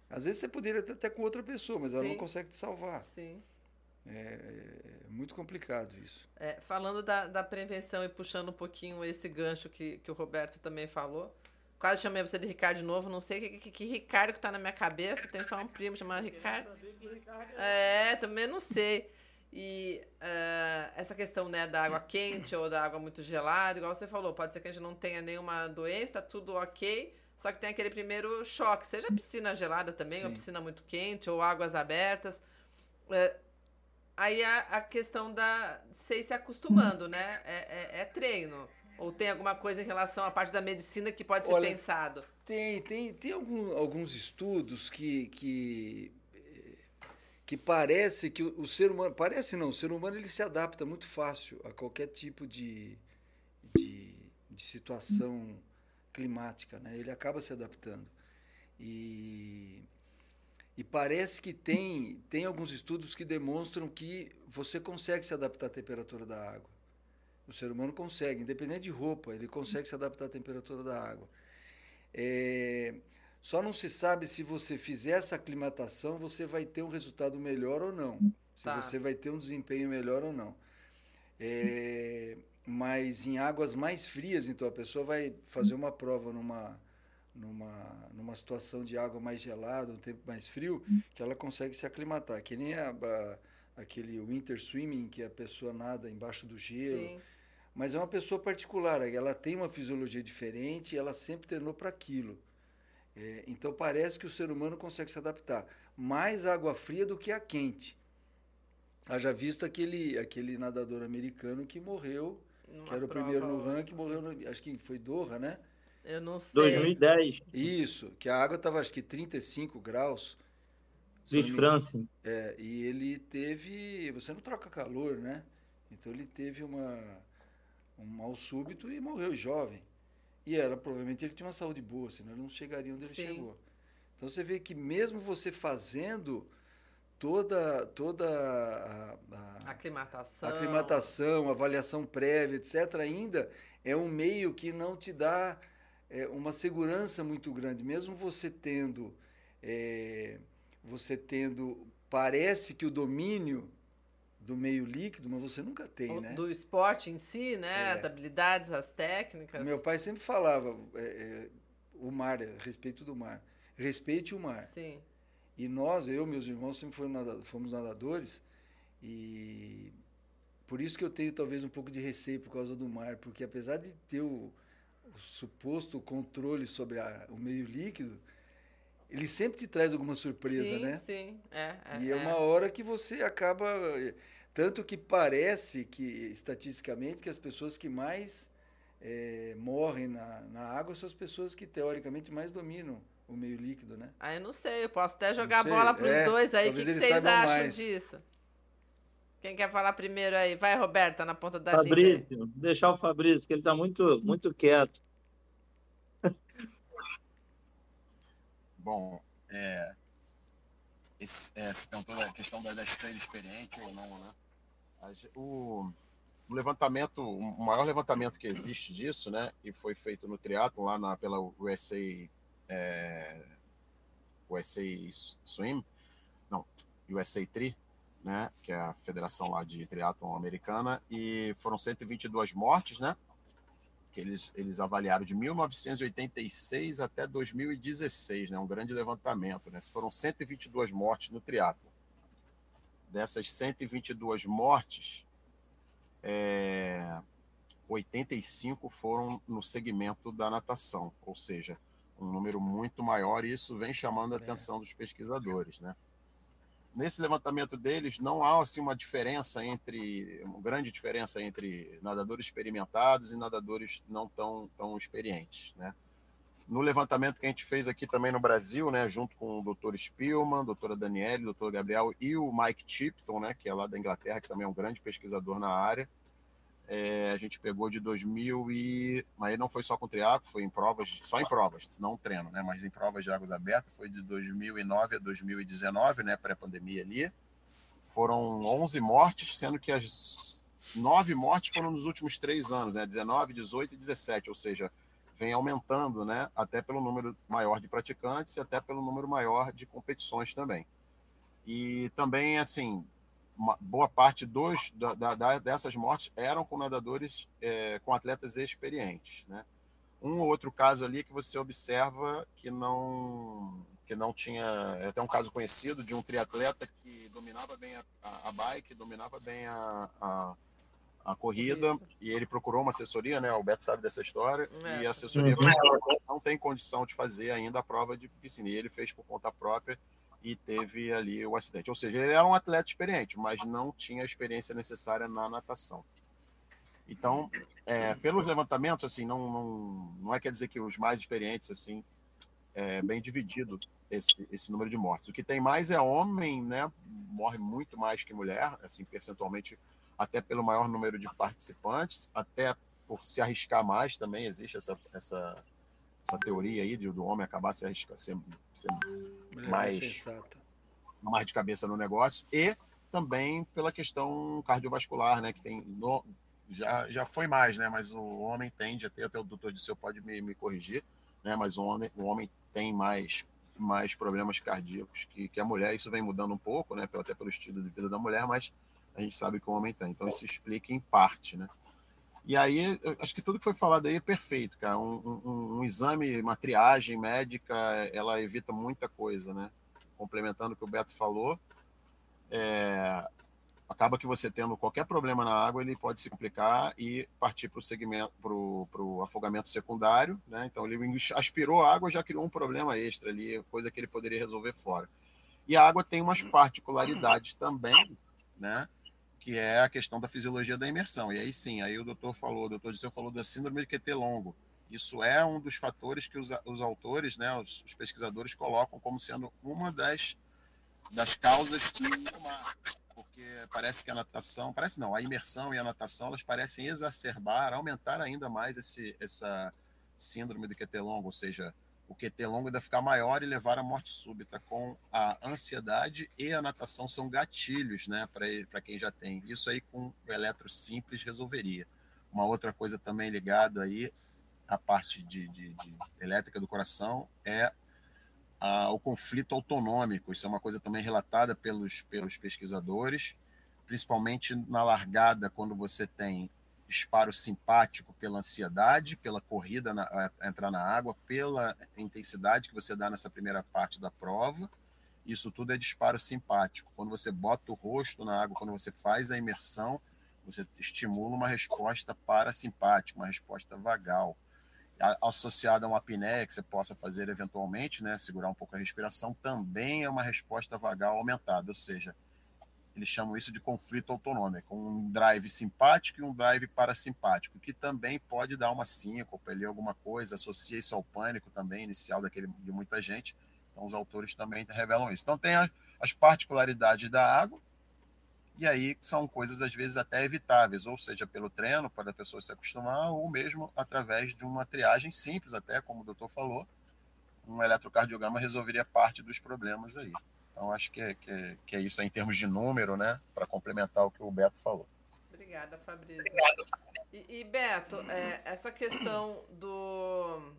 às vezes você poderia até com outra pessoa, mas ela Sim. não consegue te salvar. Sim. É, é muito complicado isso. É, falando da, da prevenção e puxando um pouquinho esse gancho que, que o Roberto também falou, quase chamei você de Ricardo de novo, não sei que, que, que Ricardo que tá na minha cabeça, tem só um primo chamado Ricardo. Ricardo é, também não sei. E uh, essa questão né, da água quente ou da água muito gelada, igual você falou, pode ser que a gente não tenha nenhuma doença, tá tudo ok, só que tem aquele primeiro choque, seja piscina gelada também, Sim. ou piscina muito quente, ou águas abertas. Uh, aí a, a, questão da sei se acostumando, né? É, é, é, treino. Ou tem alguma coisa em relação à parte da medicina que pode ser Olha, pensado? Tem, tem, tem algum, alguns estudos que, que que parece que o, o, ser humano parece não o ser humano ele se adapta muito fácil a qualquer tipo de, de, de situação climática né? Ele acaba se adaptando. E e parece que tem tem alguns estudos que demonstram que você consegue se adaptar à temperatura da água. O ser humano consegue independente de roupa ele consegue se adaptar à temperatura da água. É, só não se sabe se você fizer essa aclimatação, você vai ter um resultado melhor ou não. Se tá. você vai ter um desempenho melhor ou não. É, mas em águas mais frias, então a pessoa vai fazer uma prova numa, numa, numa situação de água mais gelada, um tempo mais frio, que ela consegue se aclimatar. Que nem a, a, aquele winter swimming, que a pessoa nada embaixo do gelo. Sim. Mas é uma pessoa particular, ela tem uma fisiologia diferente e ela sempre treinou para aquilo. É, então parece que o ser humano consegue se adaptar. Mais água fria do que a quente. Haja visto aquele, aquele nadador americano que morreu, Numa que era o primeiro no ranking, morreu, no, acho que foi Doha, né? Eu não sei. 2010. Isso, que a água estava acho que 35 graus. Luiz França. É, e ele teve. Você não troca calor, né? Então ele teve uma, um mal súbito e morreu jovem. E era, provavelmente, ele tinha uma saúde boa, senão ele não chegaria onde ele Sim. chegou. Então você vê que mesmo você fazendo toda toda a, a aclimatação, aclimatação, avaliação prévia, etc, ainda é um meio que não te dá é, uma segurança muito grande, mesmo você tendo é, você tendo parece que o domínio do meio líquido, mas você nunca tem, né? Do esporte em si, né? É. As habilidades, as técnicas. Meu pai sempre falava é, é, o mar, é, respeito do mar. Respeite o mar. Sim. E nós, eu meus irmãos, sempre fomos, nadadores, fomos nadadores e por isso que eu tenho talvez um pouco de receio por causa do mar, porque apesar de ter o, o suposto controle sobre a, o meio líquido, ele sempre te traz alguma surpresa, sim, né? Sim, é. é e é, uma hora que você acaba. Tanto que parece que, estatisticamente, que as pessoas que mais é, morrem na, na água são as pessoas que, teoricamente, mais dominam o meio líquido, né? Ah, eu não sei, eu posso até jogar bola para os é, dois aí. O que, que vocês acham mais. disso? Quem quer falar primeiro aí? Vai, Roberta, na ponta da Fabrício, língua. deixar o Fabrício, que ele está muito, muito quieto. <laughs> Bom, é, esse, é, você perguntou a questão da, da estrela experiente ou não, né? O, o, levantamento, o maior levantamento que existe disso, né, e foi feito no triatlo lá na, pela USA, é, USA Swim, não, USA Tri, né, que é a federação lá de triatlon americana, e foram 122 mortes, né, que eles, eles avaliaram de 1986 até 2016, né? um grande levantamento. Né? Foram 122 mortes no triatlo. Dessas 122 mortes, é, 85 foram no segmento da natação, ou seja, um número muito maior, e isso vem chamando a é. atenção dos pesquisadores. Né? Nesse levantamento deles não há assim uma diferença entre uma grande diferença entre nadadores experimentados e nadadores não tão tão experientes, né? No levantamento que a gente fez aqui também no Brasil, né, junto com o Dr. Spielman, doutora Daniele, doutor Gabriel e o Mike Tipton, né, que é lá da Inglaterra, que também é um grande pesquisador na área, é, a gente pegou de 2000 e... Mas não foi só com triatlo, foi em provas, só em provas, não treino, né? Mas em provas de águas abertas, foi de 2009 a 2019, né? Pré-pandemia ali. Foram 11 mortes, sendo que as nove mortes foram nos últimos três anos, né? 19, 18 e 17, ou seja, vem aumentando, né? Até pelo número maior de praticantes e até pelo número maior de competições também. E também, assim, uma boa parte dos, da, da, dessas mortes eram com nadadores, é, com atletas experientes. Né? Um ou outro caso ali que você observa que não, que não tinha. É até um caso conhecido de um triatleta que dominava bem a, a, a bike, dominava bem a, a, a corrida, e ele procurou uma assessoria, né? O Beto sabe dessa história, é. e a assessoria falou, não tem condição de fazer ainda a prova de piscina. E ele fez por conta própria e teve ali o acidente. Ou seja, ele era um atleta experiente, mas não tinha a experiência necessária na natação. Então, é, pelos levantamentos, assim, não, não, não é quer dizer que os mais experientes, assim, é bem dividido esse, esse número de mortes. O que tem mais é homem, né? Morre muito mais que mulher, assim, percentualmente, até pelo maior número de participantes, até por se arriscar mais também existe essa, essa, essa teoria aí de, do homem acabar se arriscando, ser, ser mais, mais de cabeça no negócio, e também pela questão cardiovascular, né, que tem no, já, já foi mais, né, mas o homem tende a ter, até o doutor Disseu pode me, me corrigir, né, mas o homem, o homem tem mais mais problemas cardíacos que, que a mulher, isso vem mudando um pouco, né, até pelo estilo de vida da mulher, mas a gente sabe que o homem tem, então isso explica em parte, né. E aí, acho que tudo que foi falado aí é perfeito, cara. Um, um, um, exame, uma triagem médica, ela evita muita coisa, né? Complementando o que o Beto falou, é, acaba que você tendo qualquer problema na água, ele pode se complicar e partir para o segmento, para o afogamento secundário, né? Então ele aspirou a água, já criou um problema extra ali, coisa que ele poderia resolver fora. E a água tem umas particularidades também, né? Que é a questão da fisiologia da imersão. E aí sim, aí o doutor falou, o doutor Disseu falou da síndrome de QT longo. Isso é um dos fatores que os, os autores, né, os, os, pesquisadores colocam como sendo uma das, das causas do. Porque parece que a natação, parece não, a imersão e a natação, elas parecem exacerbar, aumentar ainda mais esse, essa síndrome do QT longo, ou seja, o QT longo ainda ficar maior e levar à morte súbita, com a ansiedade e a natação são gatilhos, né, para quem já tem. Isso aí com o eletro simples resolveria. Uma outra coisa também ligada aí à parte de, de, de elétrica do coração é a, o conflito autonômico. Isso é uma coisa também relatada pelos, pelos pesquisadores, principalmente na largada, quando você tem disparo simpático pela ansiedade, pela corrida na, entrar na água, pela intensidade que você dá nessa primeira parte da prova. Isso tudo é disparo simpático. Quando você bota o rosto na água, quando você faz a imersão, você estimula uma resposta parasimpática, uma resposta vagal. Associada a uma apneia que você possa fazer eventualmente, né, segurar um pouco a respiração, também é uma resposta vagal aumentada, ou seja, eles chamam isso de conflito autonômico, um drive simpático e um drive parasimpático, que também pode dar uma síncope ali, alguma coisa, associa isso ao pânico também inicial daquele, de muita gente. Então, os autores também revelam isso. Então, tem as particularidades da água, e aí são coisas às vezes até evitáveis, ou seja, pelo treino, para a pessoa se acostumar, ou mesmo através de uma triagem simples, até como o doutor falou, um eletrocardiograma resolveria parte dos problemas aí. Então, acho que é, que é, que é isso aí, em termos de número, né? Para complementar o que o Beto falou. Obrigada, Fabrício. E, e Beto, é, essa questão do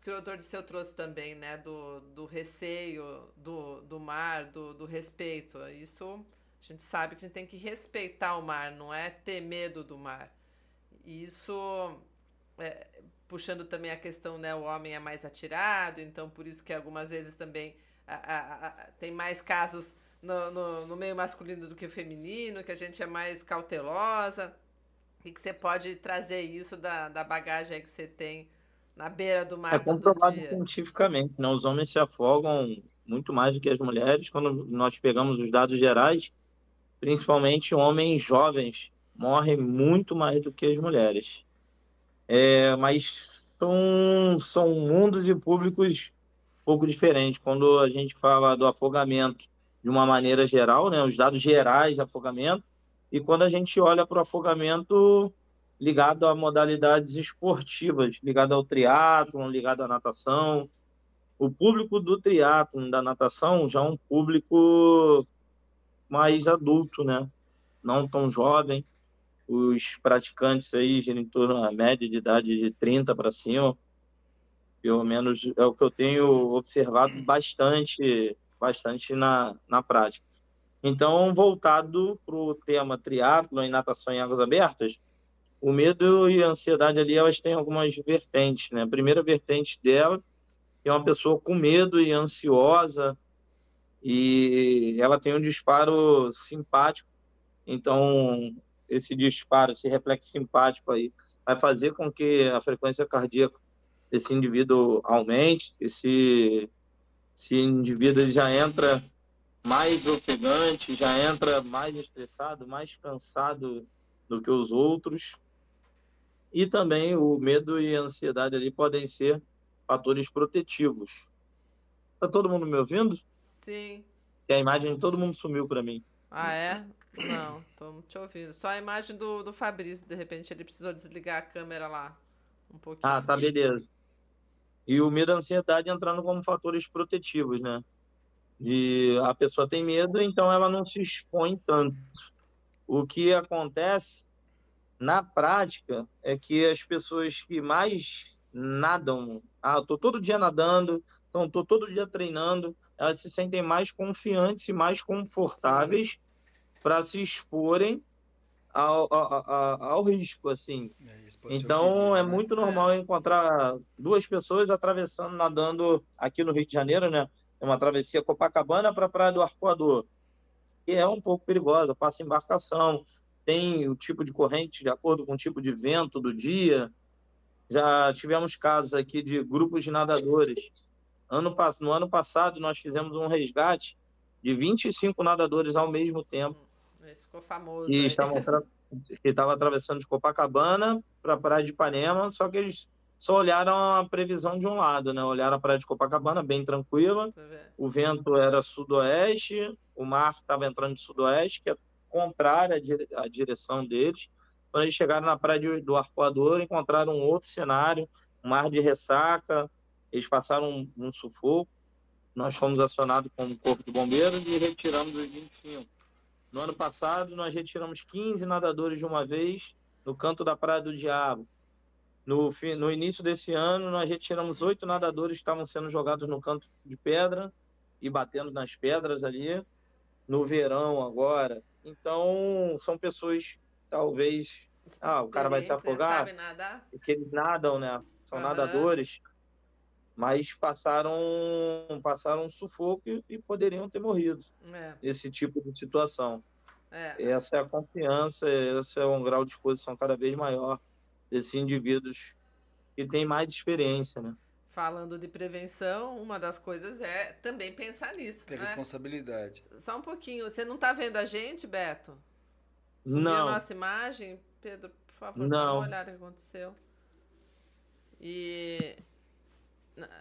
que o doutor Disseu trouxe também, né? Do, do receio do, do mar, do, do respeito. Isso a gente sabe que a gente tem que respeitar o mar, não é ter medo do mar. E isso, é, puxando também a questão, né? O homem é mais atirado, então por isso que algumas vezes também a, a, a, tem mais casos no, no, no, meio masculino do que o feminino, que a gente é mais cautelosa. E que você pode trazer isso da, da bagagem que você tem na beira do mar. É comprovado cientificamente, né? Os homens se afogam muito mais do que as mulheres. Quando nós pegamos os dados gerais, principalmente homens jovens morrem muito mais do que as mulheres. É, mas são, são mundos e públicos pouco diferente. Quando a gente fala do afogamento de uma maneira geral, né, os dados gerais de afogamento, e quando a gente olha para o afogamento ligado a modalidades esportivas, ligado ao triatlon, ligado à natação. O público do triatlon, da natação, já é um público mais adulto, né? Não tão jovem. Os praticantes aí giram em torno da média de idade de 30 para cima. Pelo menos é o que eu tenho observado bastante, bastante na, na prática. Então, voltado para o tema triatlo e natação em águas abertas, o medo e a ansiedade ali, elas têm algumas vertentes, né? A primeira vertente dela é uma pessoa com medo e ansiosa e ela tem um disparo simpático. Então, esse disparo, esse reflexo simpático aí, vai fazer com que a frequência cardíaca esse indivíduo aumente, esse, esse indivíduo já entra mais ofegante, já entra mais estressado, mais cansado do que os outros. E também o medo e a ansiedade ali podem ser fatores protetivos. Tá todo mundo me ouvindo? Sim. A imagem de todo mundo sumiu para mim. Ah, é? Não, tô te ouvindo. Só a imagem do, do Fabrício, de repente ele precisou desligar a câmera lá um pouquinho. Ah, tá, beleza e o medo e a ansiedade entrando como fatores protetivos, né? E a pessoa tem medo, então ela não se expõe tanto. O que acontece na prática é que as pessoas que mais nadam, ah, eu tô todo dia nadando, então tô todo dia treinando, elas se sentem mais confiantes e mais confortáveis para se exporem ao, ao, ao risco, assim. É, então é né? muito normal encontrar duas pessoas atravessando, nadando aqui no Rio de Janeiro, né? É uma travessia Copacabana para a Praia do Arcoador, que é um pouco perigosa, passa embarcação, tem o tipo de corrente de acordo com o tipo de vento do dia. Já tivemos casos aqui de grupos de nadadores. Ano, no ano passado, nós fizemos um resgate de 25 nadadores ao mesmo tempo esse ficou famoso. Estavam que estava atravessando de Copacabana para a Praia de Ipanema, só que eles só olharam a previsão de um lado, né? Olharam a Praia de Copacabana bem tranquila, o vento era sudoeste, o mar estava entrando de sudoeste, que é contrária à direção deles. Quando eles chegaram na Praia do Arpoador, encontraram um outro cenário, um mar de ressaca, eles passaram um, um sufoco. Nós fomos acionados como Corpo de Bombeiros e retiramos os 25 no ano passado, nós retiramos 15 nadadores de uma vez no canto da Praia do Diabo. No, no início desse ano, nós retiramos oito nadadores que estavam sendo jogados no canto de pedra e batendo nas pedras ali. No verão, agora. Então, são pessoas, talvez. Ah, o cara vai se afogar. Porque eles nadam, né? São uhum. nadadores mas passaram passaram um sufoco e, poderiam ter morrido. É. Esse tipo de situação. É. Essa é a confiança, esse é um grau de exposição cada vez maior desses indivíduos que têm mais experiência, né? Falando de prevenção, uma das coisas é também pensar nisso. Ter né? responsabilidade. Só um pouquinho. Você não está vendo a gente, Beto? Subiu Não. a nossa imagem? Pedro, por favor, dá Não. uma olhada no que aconteceu. E.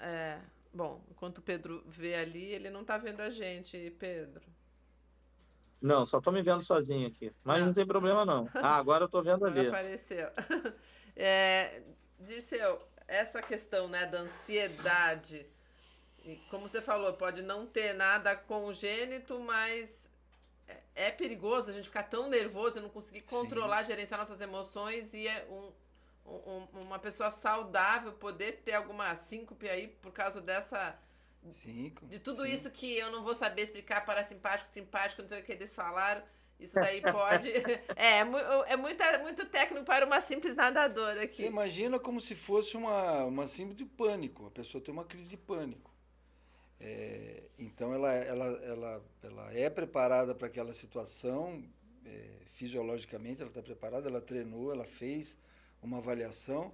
É, bom, enquanto o Pedro vê ali, ele não está vendo a gente, Pedro. Não, só tô me vendo sozinho aqui. Mas Ah. não tem problema, não. Ah, agora eu tô vendo Agora ali. apareceu. <laughs> É, Dirceu, essa questão né, da ansiedade, e como você falou, pode não ter nada congênito, mas é- é perigoso a gente ficar tão nervoso e não conseguir controlar, gerenciar nossas emoções e é um, um- uma pessoa saudável poder ter alguma síncope aí por causa dessa Cinco. de tudo sim. isso que eu não vou saber explicar para simpático, não sei o que eles falaram. Isso daí pode. <laughs> é, é, é muita, muito técnico para uma simples nadadora Você aqui. imagina como se fosse uma, uma síndrome de pânico. A pessoa tem uma crise de pânico. É, então, ela, ela, ela, ela é preparada para aquela situação, é, fisiologicamente, ela está preparada, ela treinou, ela fez uma avaliação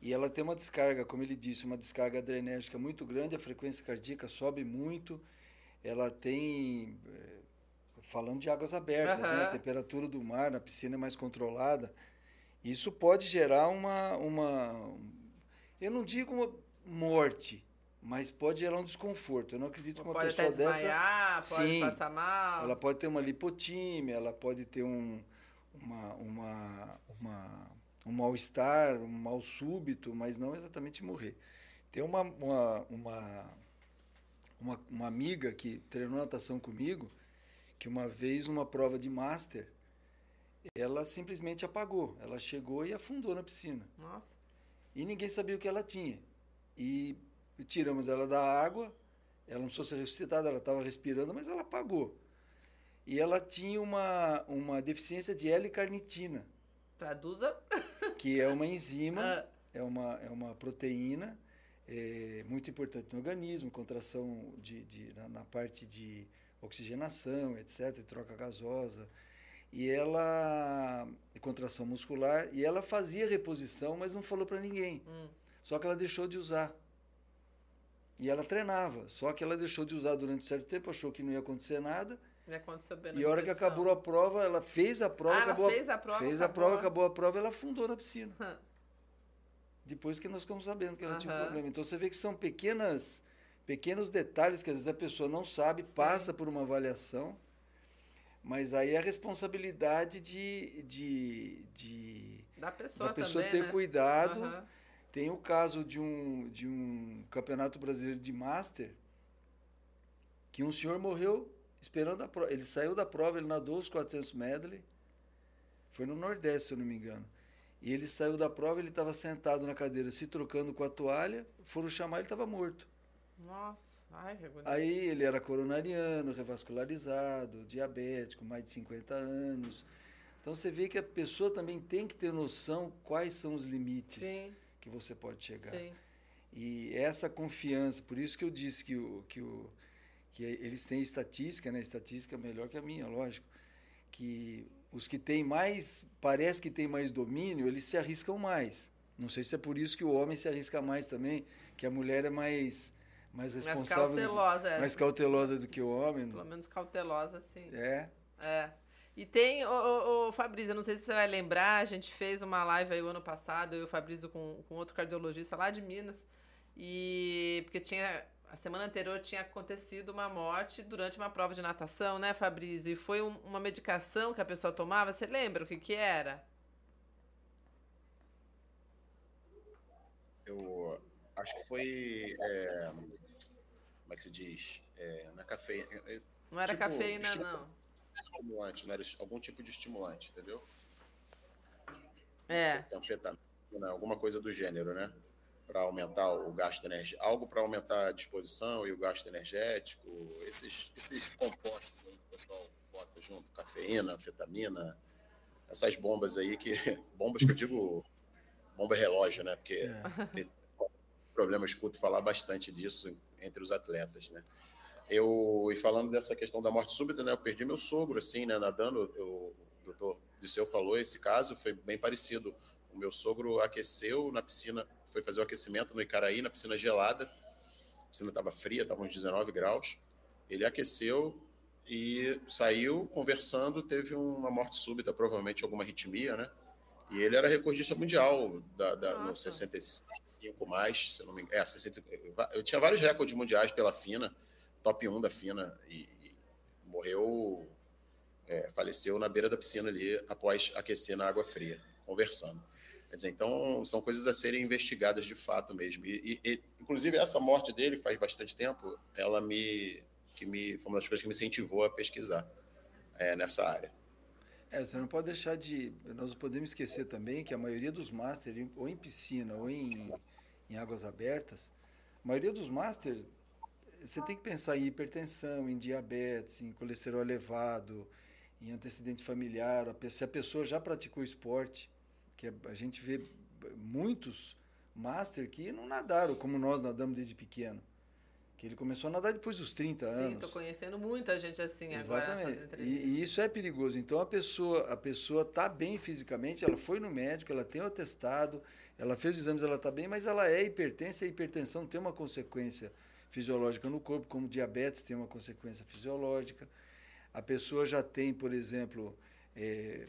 e ela tem uma descarga, como ele disse, uma descarga adrenérgica muito grande, a frequência cardíaca sobe muito, ela tem, é, falando de águas abertas, né, a temperatura do mar na piscina é mais controlada, isso pode gerar uma, uma eu não digo uma morte, mas pode gerar um desconforto. Eu não acredito que uma Pode pessoa até dessa desmaiar, pode Sim. passar mal. ela pode ter uma lipotímia, ela pode ter um, uma, uma, uma, um mal-estar, um mal súbito, mas não exatamente morrer. Tem uma, uma, uma, uma, uma amiga que treinou natação comigo, que uma vez, numa prova de master, ela simplesmente apagou. Ela chegou e afundou na piscina. Nossa. E ninguém sabia o que ela tinha. E tiramos ela da água, ela não precisou ser ressuscitada, ela estava respirando, mas ela apagou. E ela tinha uma, uma deficiência de L-carnitina, Traduza. <laughs> que é uma enzima, Ah, é uma, é uma proteína é, muito importante no organismo, contração de, de, na, na parte de oxigenação, etc., troca gasosa. E ela, contração muscular, e ela fazia reposição, mas não falou para ninguém. hum. Só que ela deixou de usar. E ela treinava. Só que ela deixou de usar durante um certo tempo, achou que não ia acontecer nada. Já bem na E a hora que acabou a prova, ela fez a prova, Ah, ela acabou fez a prova, fez a acabou. prova, acabou a prova, ela afundou na piscina. Hã. Depois que nós ficamos sabendo que ela tinha um problema. Então você vê que são pequenas, pequenos detalhes que às vezes a pessoa não sabe, Sim. passa por uma avaliação, mas aí é a responsabilidade de, de, de Da pessoa, da pessoa também, ter né? cuidado. Aham. Tem o caso de um, de um campeonato brasileiro de master, que um senhor morreu esperando a prova. Ele saiu da prova, ele nadou os 400 medley, foi no Nordeste, se eu não me engano. E ele saiu da prova, ele estava sentado na cadeira, se trocando com a toalha, foram chamar, ele estava morto. Nossa, ai, que agonia. Aí ele era coronariano, revascularizado, diabético, mais de 50 anos. Então você vê que a pessoa também tem que ter noção quais são os limites Sim, que você pode chegar. sim. E essa confiança, por isso que eu disse que, o, que, o, que eles têm estatística, né? Estatística melhor que a minha, lógico. Que os que têm mais, parece que têm mais domínio, eles se arriscam mais. Não sei se é por isso que o homem se arrisca mais também, que a mulher é mais, mais Mais responsável, do- cautelosa, é. mais cautelosa do que o homem. Pelo menos cautelosa, sim. É, É. E tem, ô, ô, Fabrício, eu não sei se você vai lembrar, a gente fez uma live aí o ano passado, eu e o Fabrício com, com outro cardiologista lá de Minas, e porque tinha, a semana anterior tinha acontecido uma morte durante uma prova de natação, né, Fabrício? E foi um- uma medicação que a pessoa tomava, você lembra o que que era? Eu acho que foi. é, como é que se diz? É, na cafeína. é, Não era Tipo, cafeína, não. estimulante, não era algum tipo de estimulante, entendeu? É, Se- anfetamina, alguma coisa do gênero, né? Para aumentar o gasto energético, algo para aumentar a disposição e o gasto energético, esses, esses compostos aí que o pessoal bota junto, cafeína, anfetamina, essas bombas aí que. <laughs> Bombas que eu digo bomba relógio, né? Porque é. tem problema, eu escuto falar bastante disso entre os atletas, né? Eu, e falando dessa questão da morte súbita, né? Eu perdi meu sogro, assim, né? Nadando, eu, o doutor Disseu falou, esse caso foi bem parecido. O meu sogro aqueceu na piscina foi fazer o aquecimento no Icaraí, na piscina gelada. A piscina estava fria, estava uns 19 graus. Ele aqueceu e saiu conversando, teve uma morte súbita, provavelmente alguma arritmia, né? E ele era recordista mundial da, da, no 65 mais, se não me engano. É, 60, eu tinha vários recordes mundiais pela FINA, top 1 da FINA, e, e morreu, é, faleceu na beira da piscina ali, após aquecer na água fria, conversando. Quer dizer, então, são coisas a serem investigadas de fato mesmo. E, e, inclusive, essa morte dele, faz bastante tempo, ela me, que me, foi uma das coisas que me incentivou a pesquisar é, nessa área. É, você não pode deixar de. Nós não podemos esquecer também que a maioria dos Masters, ou em piscina ou em, em águas abertas, a maioria dos Masters, você tem que pensar em hipertensão, em diabetes, em colesterol elevado, em antecedente familiar. Se a pessoa já praticou esporte, que a gente vê muitos Master que não nadaram como nós nadamos desde pequeno. Que ele começou a nadar depois dos 30 Sim, anos. Sim, estou conhecendo muita gente assim Exatamente. agora nessas. E, e, isso é perigoso. Então a pessoa a pessoa está bem fisicamente, ela foi no médico, ela tem o atestado, ela fez os exames, ela está bem, mas ela é hipertensa e a hipertensão tem uma consequência fisiológica no corpo, como diabetes tem uma consequência fisiológica. A pessoa já tem, por exemplo, é, é,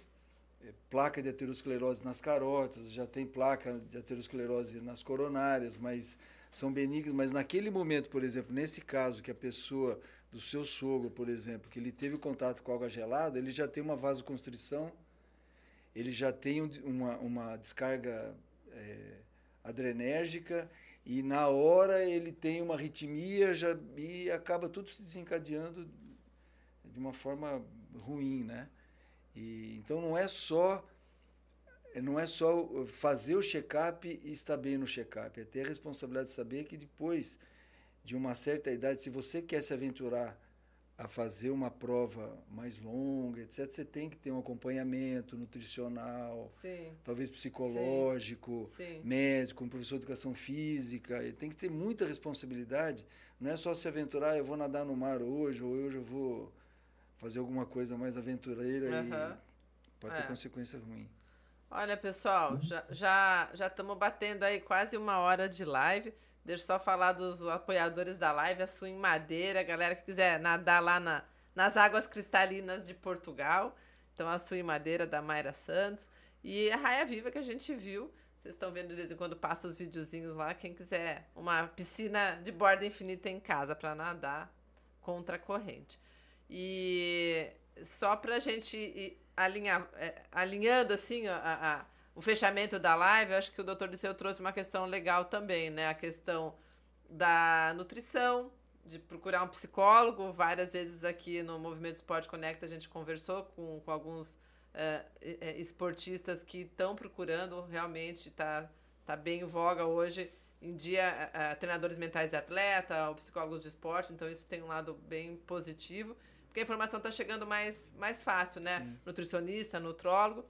placa de aterosclerose nas carotas, já tem placa de aterosclerose nas coronárias, mas são benignos, mas naquele momento, por exemplo, nesse caso que a pessoa do seu sogro, por exemplo, que ele teve contato com água gelada, ele já tem uma vasoconstrição, ele já tem uma, uma descarga é, adrenérgica e na hora ele tem uma arritmia já, e acaba tudo se desencadeando de uma forma ruim, né? E, então não é só não é só fazer o check-up e estar bem no check-up, é ter a responsabilidade de saber que depois de uma certa idade, se você quer se aventurar a fazer uma prova mais longa, etc., você tem que ter um acompanhamento nutricional, Sim. talvez psicológico, Sim. médico, um professor de educação física. Tem que ter muita responsabilidade. Não é só se aventurar, eu vou nadar no mar hoje, ou hoje eu vou fazer alguma coisa mais aventureira Uhum. e pode ter É. consequência ruim. Olha, pessoal, já já já estamos batendo aí quase uma hora de live. Deixa eu só falar dos apoiadores da live, a Swing Madeira, a galera que quiser nadar lá na, nas águas cristalinas de Portugal. Então, a Swing Madeira da Mayra Santos. E a Raia Viva que a gente viu. Vocês estão vendo de vez em quando passa os videozinhos lá. Quem quiser uma piscina de borda infinita em casa para nadar contra a corrente. E só para a gente alinhar, é, alinhando assim a, a, o fechamento da live, acho que o doutor Disseu trouxe uma questão legal também, né? A questão da nutrição, de procurar um psicólogo. Várias vezes aqui no Movimento Esporte Conecta a gente conversou com, com alguns é, esportistas que estão procurando, realmente está tá bem em voga hoje em dia é, treinadores mentais de atleta, ou psicólogos de esporte, então isso tem um lado bem positivo. Porque a informação está chegando mais, mais fácil, né? Sim. Nutricionista, nutrólogo.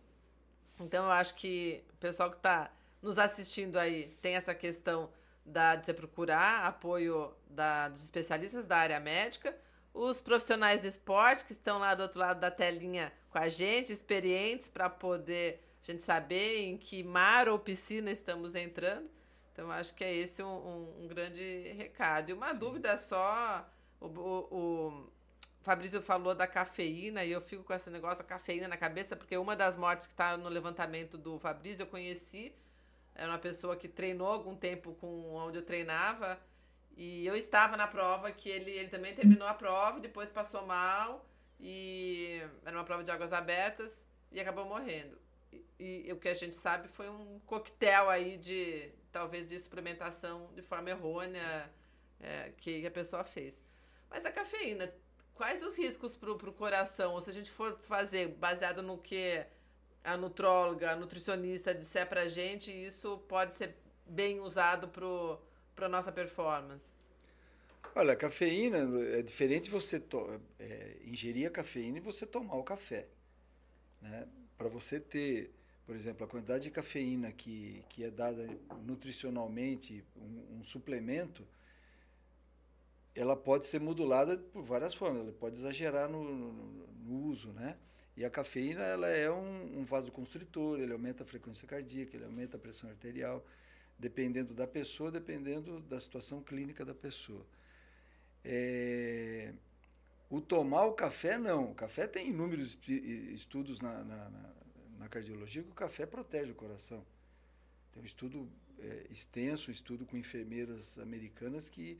Então, eu acho que o pessoal que está nos assistindo aí tem essa questão da, de você procurar apoio da, dos especialistas da área médica, os profissionais do esporte que estão lá do outro lado da telinha com a gente, experientes para poder a gente saber em que mar ou piscina estamos entrando. Então, eu acho que é esse um, um, um grande recado. E uma Sim. dúvida só, o, o Fabrício falou da cafeína e eu fico com esse negócio da cafeína na cabeça, porque uma das mortes que está no levantamento do Fabrício eu conheci. Era uma pessoa que treinou algum tempo com onde eu treinava. E eu estava na prova que ele, ele também terminou a prova, depois passou mal. E era uma prova de águas abertas e acabou morrendo. E, e o que a gente sabe foi um coquetel aí de talvez de suplementação de forma errônea é, que a pessoa fez. Mas a cafeína quais os riscos para o coração? Ou se a gente for fazer baseado no que a nutróloga, a nutricionista disser para gente, isso pode ser bem usado para a nossa performance? Olha, a cafeína é diferente você é, ingerir a cafeína e você tomar o café. Né? Para você ter, por exemplo, a quantidade de cafeína que, que é dada nutricionalmente, um, um suplemento, ela pode ser modulada por várias formas. Ela pode exagerar no, no, no uso, né? E a cafeína ela é um, um vasoconstritor, ele aumenta a frequência cardíaca, ele aumenta a pressão arterial. dependendo da pessoa, dependendo da situação clínica da pessoa. É, o tomar o café, não. O café tem inúmeros estudos na, na, na, cardiologia que o café protege o coração. Tem um estudo é, extenso, um estudo com enfermeiras americanas que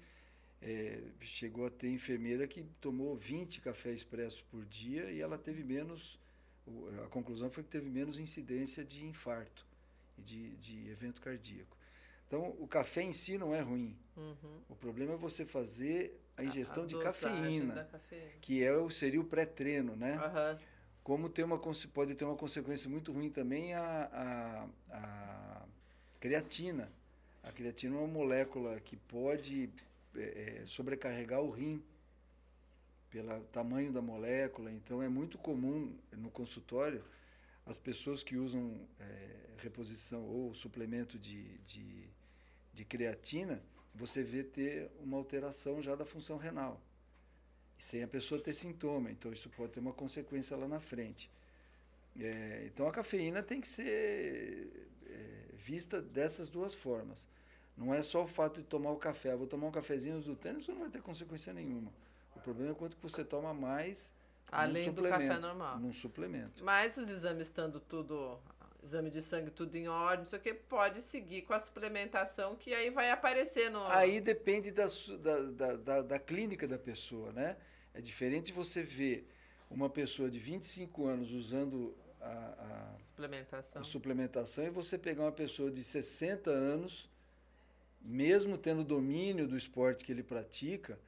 é, chegou a ter enfermeira que tomou 20 cafés expressos por dia e ela teve menos, a conclusão foi que teve menos incidência de infarto e de, de evento cardíaco. Então, o café em si não é ruim. Uhum. O problema é você fazer a ingestão a, a de cafeína, cafeína, que é, seria o pré-treino, né? Uhum. Como tem uma, pode ter uma consequência muito ruim também a, a, a creatina. A creatina é uma molécula que pode é, é, sobrecarregar o rim pelo tamanho da molécula. Então, é muito comum no consultório as pessoas que usam é, reposição ou suplemento de, de, de creatina, você vê ter uma alteração já da função renal, sem a pessoa ter sintoma. Então, isso pode ter uma consequência lá na frente. É, então, a cafeína tem que ser é, vista dessas duas formas. Não é só o fato de tomar o café. Ah, vou tomar um cafezinho do tênis, isso não vai ter consequência nenhuma. O problema é quanto que você toma mais Além do café normal. Num suplemento. Mas os exames estando tudo, exame de sangue tudo em ordem, não sei o que, pode seguir com a suplementação que aí vai aparecer no... Aí depende da, da, da, da clínica da pessoa, né? É diferente você ver uma pessoa de 25 anos usando a, a, suplementação. a suplementação e você pegar uma pessoa de 60 anos, mesmo tendo domínio do esporte que ele pratica,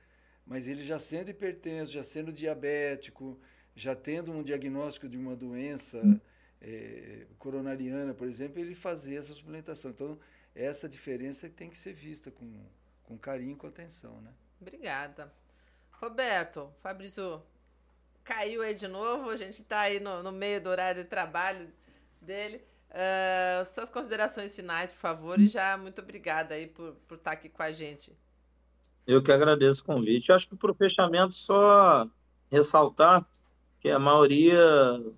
mas ele já sendo hipertenso, já sendo diabético, já tendo um diagnóstico de uma doença é, coronariana, por exemplo, ele fazer essa suplementação. Então, essa diferença tem que ser vista com, com carinho e com atenção. Né? Obrigada. Roberto, Fabrício, caiu aí de novo, a gente está aí no, no, meio do horário de trabalho dele. Uh, suas considerações finais, por favor, e já muito obrigada aí por, por estar tá aqui com a gente. Eu que agradeço o convite. Eu acho que para o fechamento, só ressaltar que a maioria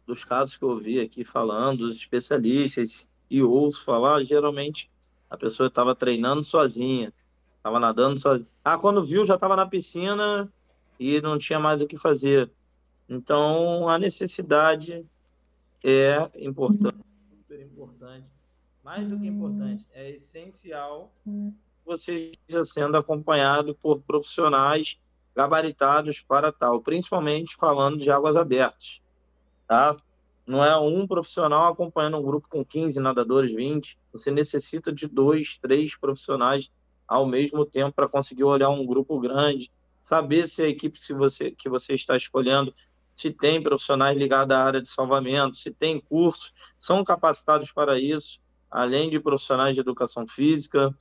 dos casos que eu vi aqui falando, dos especialistas e ouço falar, geralmente a pessoa estava treinando sozinha, estava nadando sozinha. Ah, quando viu, já estava na piscina e não tinha mais o que fazer. Então, a necessidade é importante, super importante. Mais do que importante, é essencial você esteja sendo acompanhado por profissionais gabaritados para tal, principalmente falando de águas abertas, tá? Não é um profissional acompanhando um grupo com 15 nadadores, 20. Você necessita de dois, três profissionais ao mesmo tempo para conseguir olhar um grupo grande, saber se a equipe se você, que você está escolhendo se tem profissionais ligados à área de salvamento, se tem cursos, são capacitados para isso, além de profissionais de educação física,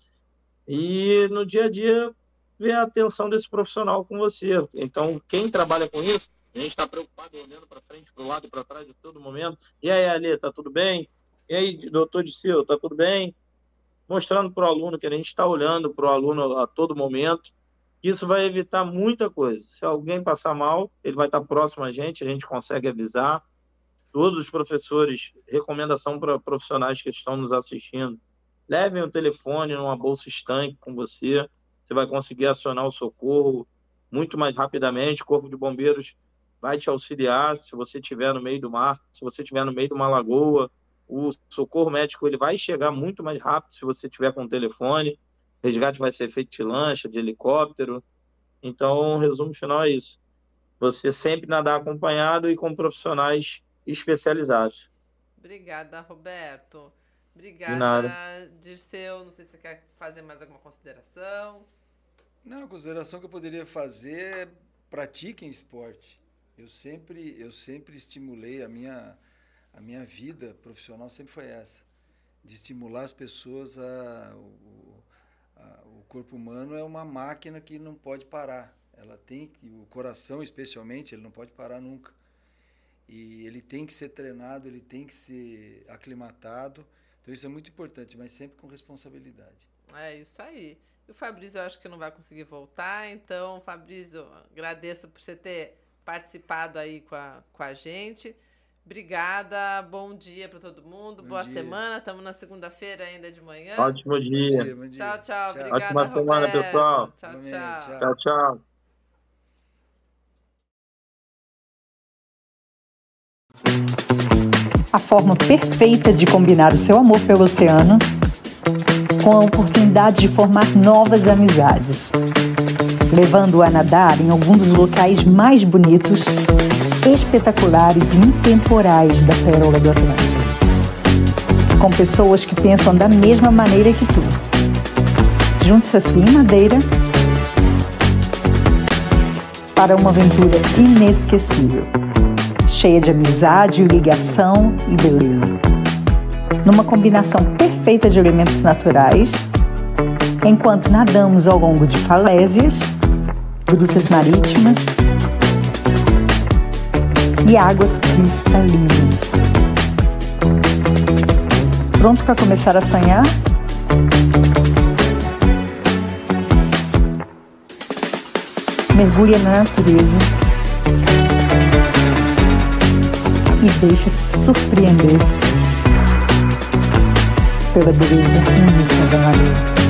e no dia a dia ver a atenção desse profissional com você. Então, quem trabalha com isso, a gente está preocupado olhando para frente, para o lado para trás a todo momento. E aí, Ali, tá tudo bem? E aí, doutor Diceu, tá tudo bem? Mostrando para o aluno que a gente está olhando para o aluno a todo momento. Isso vai evitar muita coisa. Se alguém passar mal, ele vai estar próximo a gente, a gente consegue avisar. Todos os professores, recomendação para profissionais que estão nos assistindo, Levem o telefone numa bolsa estanque com você. Você vai conseguir acionar o socorro muito mais rapidamente. O Corpo de Bombeiros vai te auxiliar se você estiver no meio do mar, se você estiver no meio de uma lagoa. O socorro médico ele vai chegar muito mais rápido se você tiver com o telefone. O resgate vai ser feito de lancha, de helicóptero. Então, o resumo final é isso. Você sempre nadar acompanhado e com profissionais especializados. Obrigada, Roberto. Obrigada, Dirceu. Não sei se você quer fazer mais alguma consideração. Não, a consideração que eu poderia fazer é pratiquem esporte. Eu sempre, eu sempre estimulei a minha, a minha vida profissional sempre foi essa, de estimular as pessoas a o, o corpo humano é uma máquina que não pode parar. Ela tem que o coração especialmente ele não pode parar nunca. E ele tem que ser treinado, ele tem que ser aclimatado então isso é muito importante, mas sempre com responsabilidade. É isso aí. E o Fabrício eu acho que não vai conseguir voltar, então, Fabrício, agradeço por você ter participado aí com a, com a gente. Obrigada, bom dia para todo mundo, Bom boa dia. semana. Estamos na segunda-feira ainda de manhã. Ótimo Bom dia. dia, bom dia. Tchau, tchau. Obrigada, Ótima semana, Roberto. pessoal. Tchau, tchau. tchau. Tchau, tchau. a forma perfeita de combinar o seu amor pelo oceano com a oportunidade de formar novas amizades, levando-o a nadar em algum dos locais mais bonitos, espetaculares e intemporais da Pérola do Atlântico. Com pessoas que pensam da mesma maneira que tu. Junte-se a sua Madeira para uma aventura inesquecível cheia de amizade, ligação e beleza. Numa combinação perfeita de elementos naturais, enquanto nadamos ao longo de falésias, grutas marítimas e águas cristalinas. Pronto para começar a sonhar? Mergulha na natureza e deixa-te surpreender pela beleza única da maneira.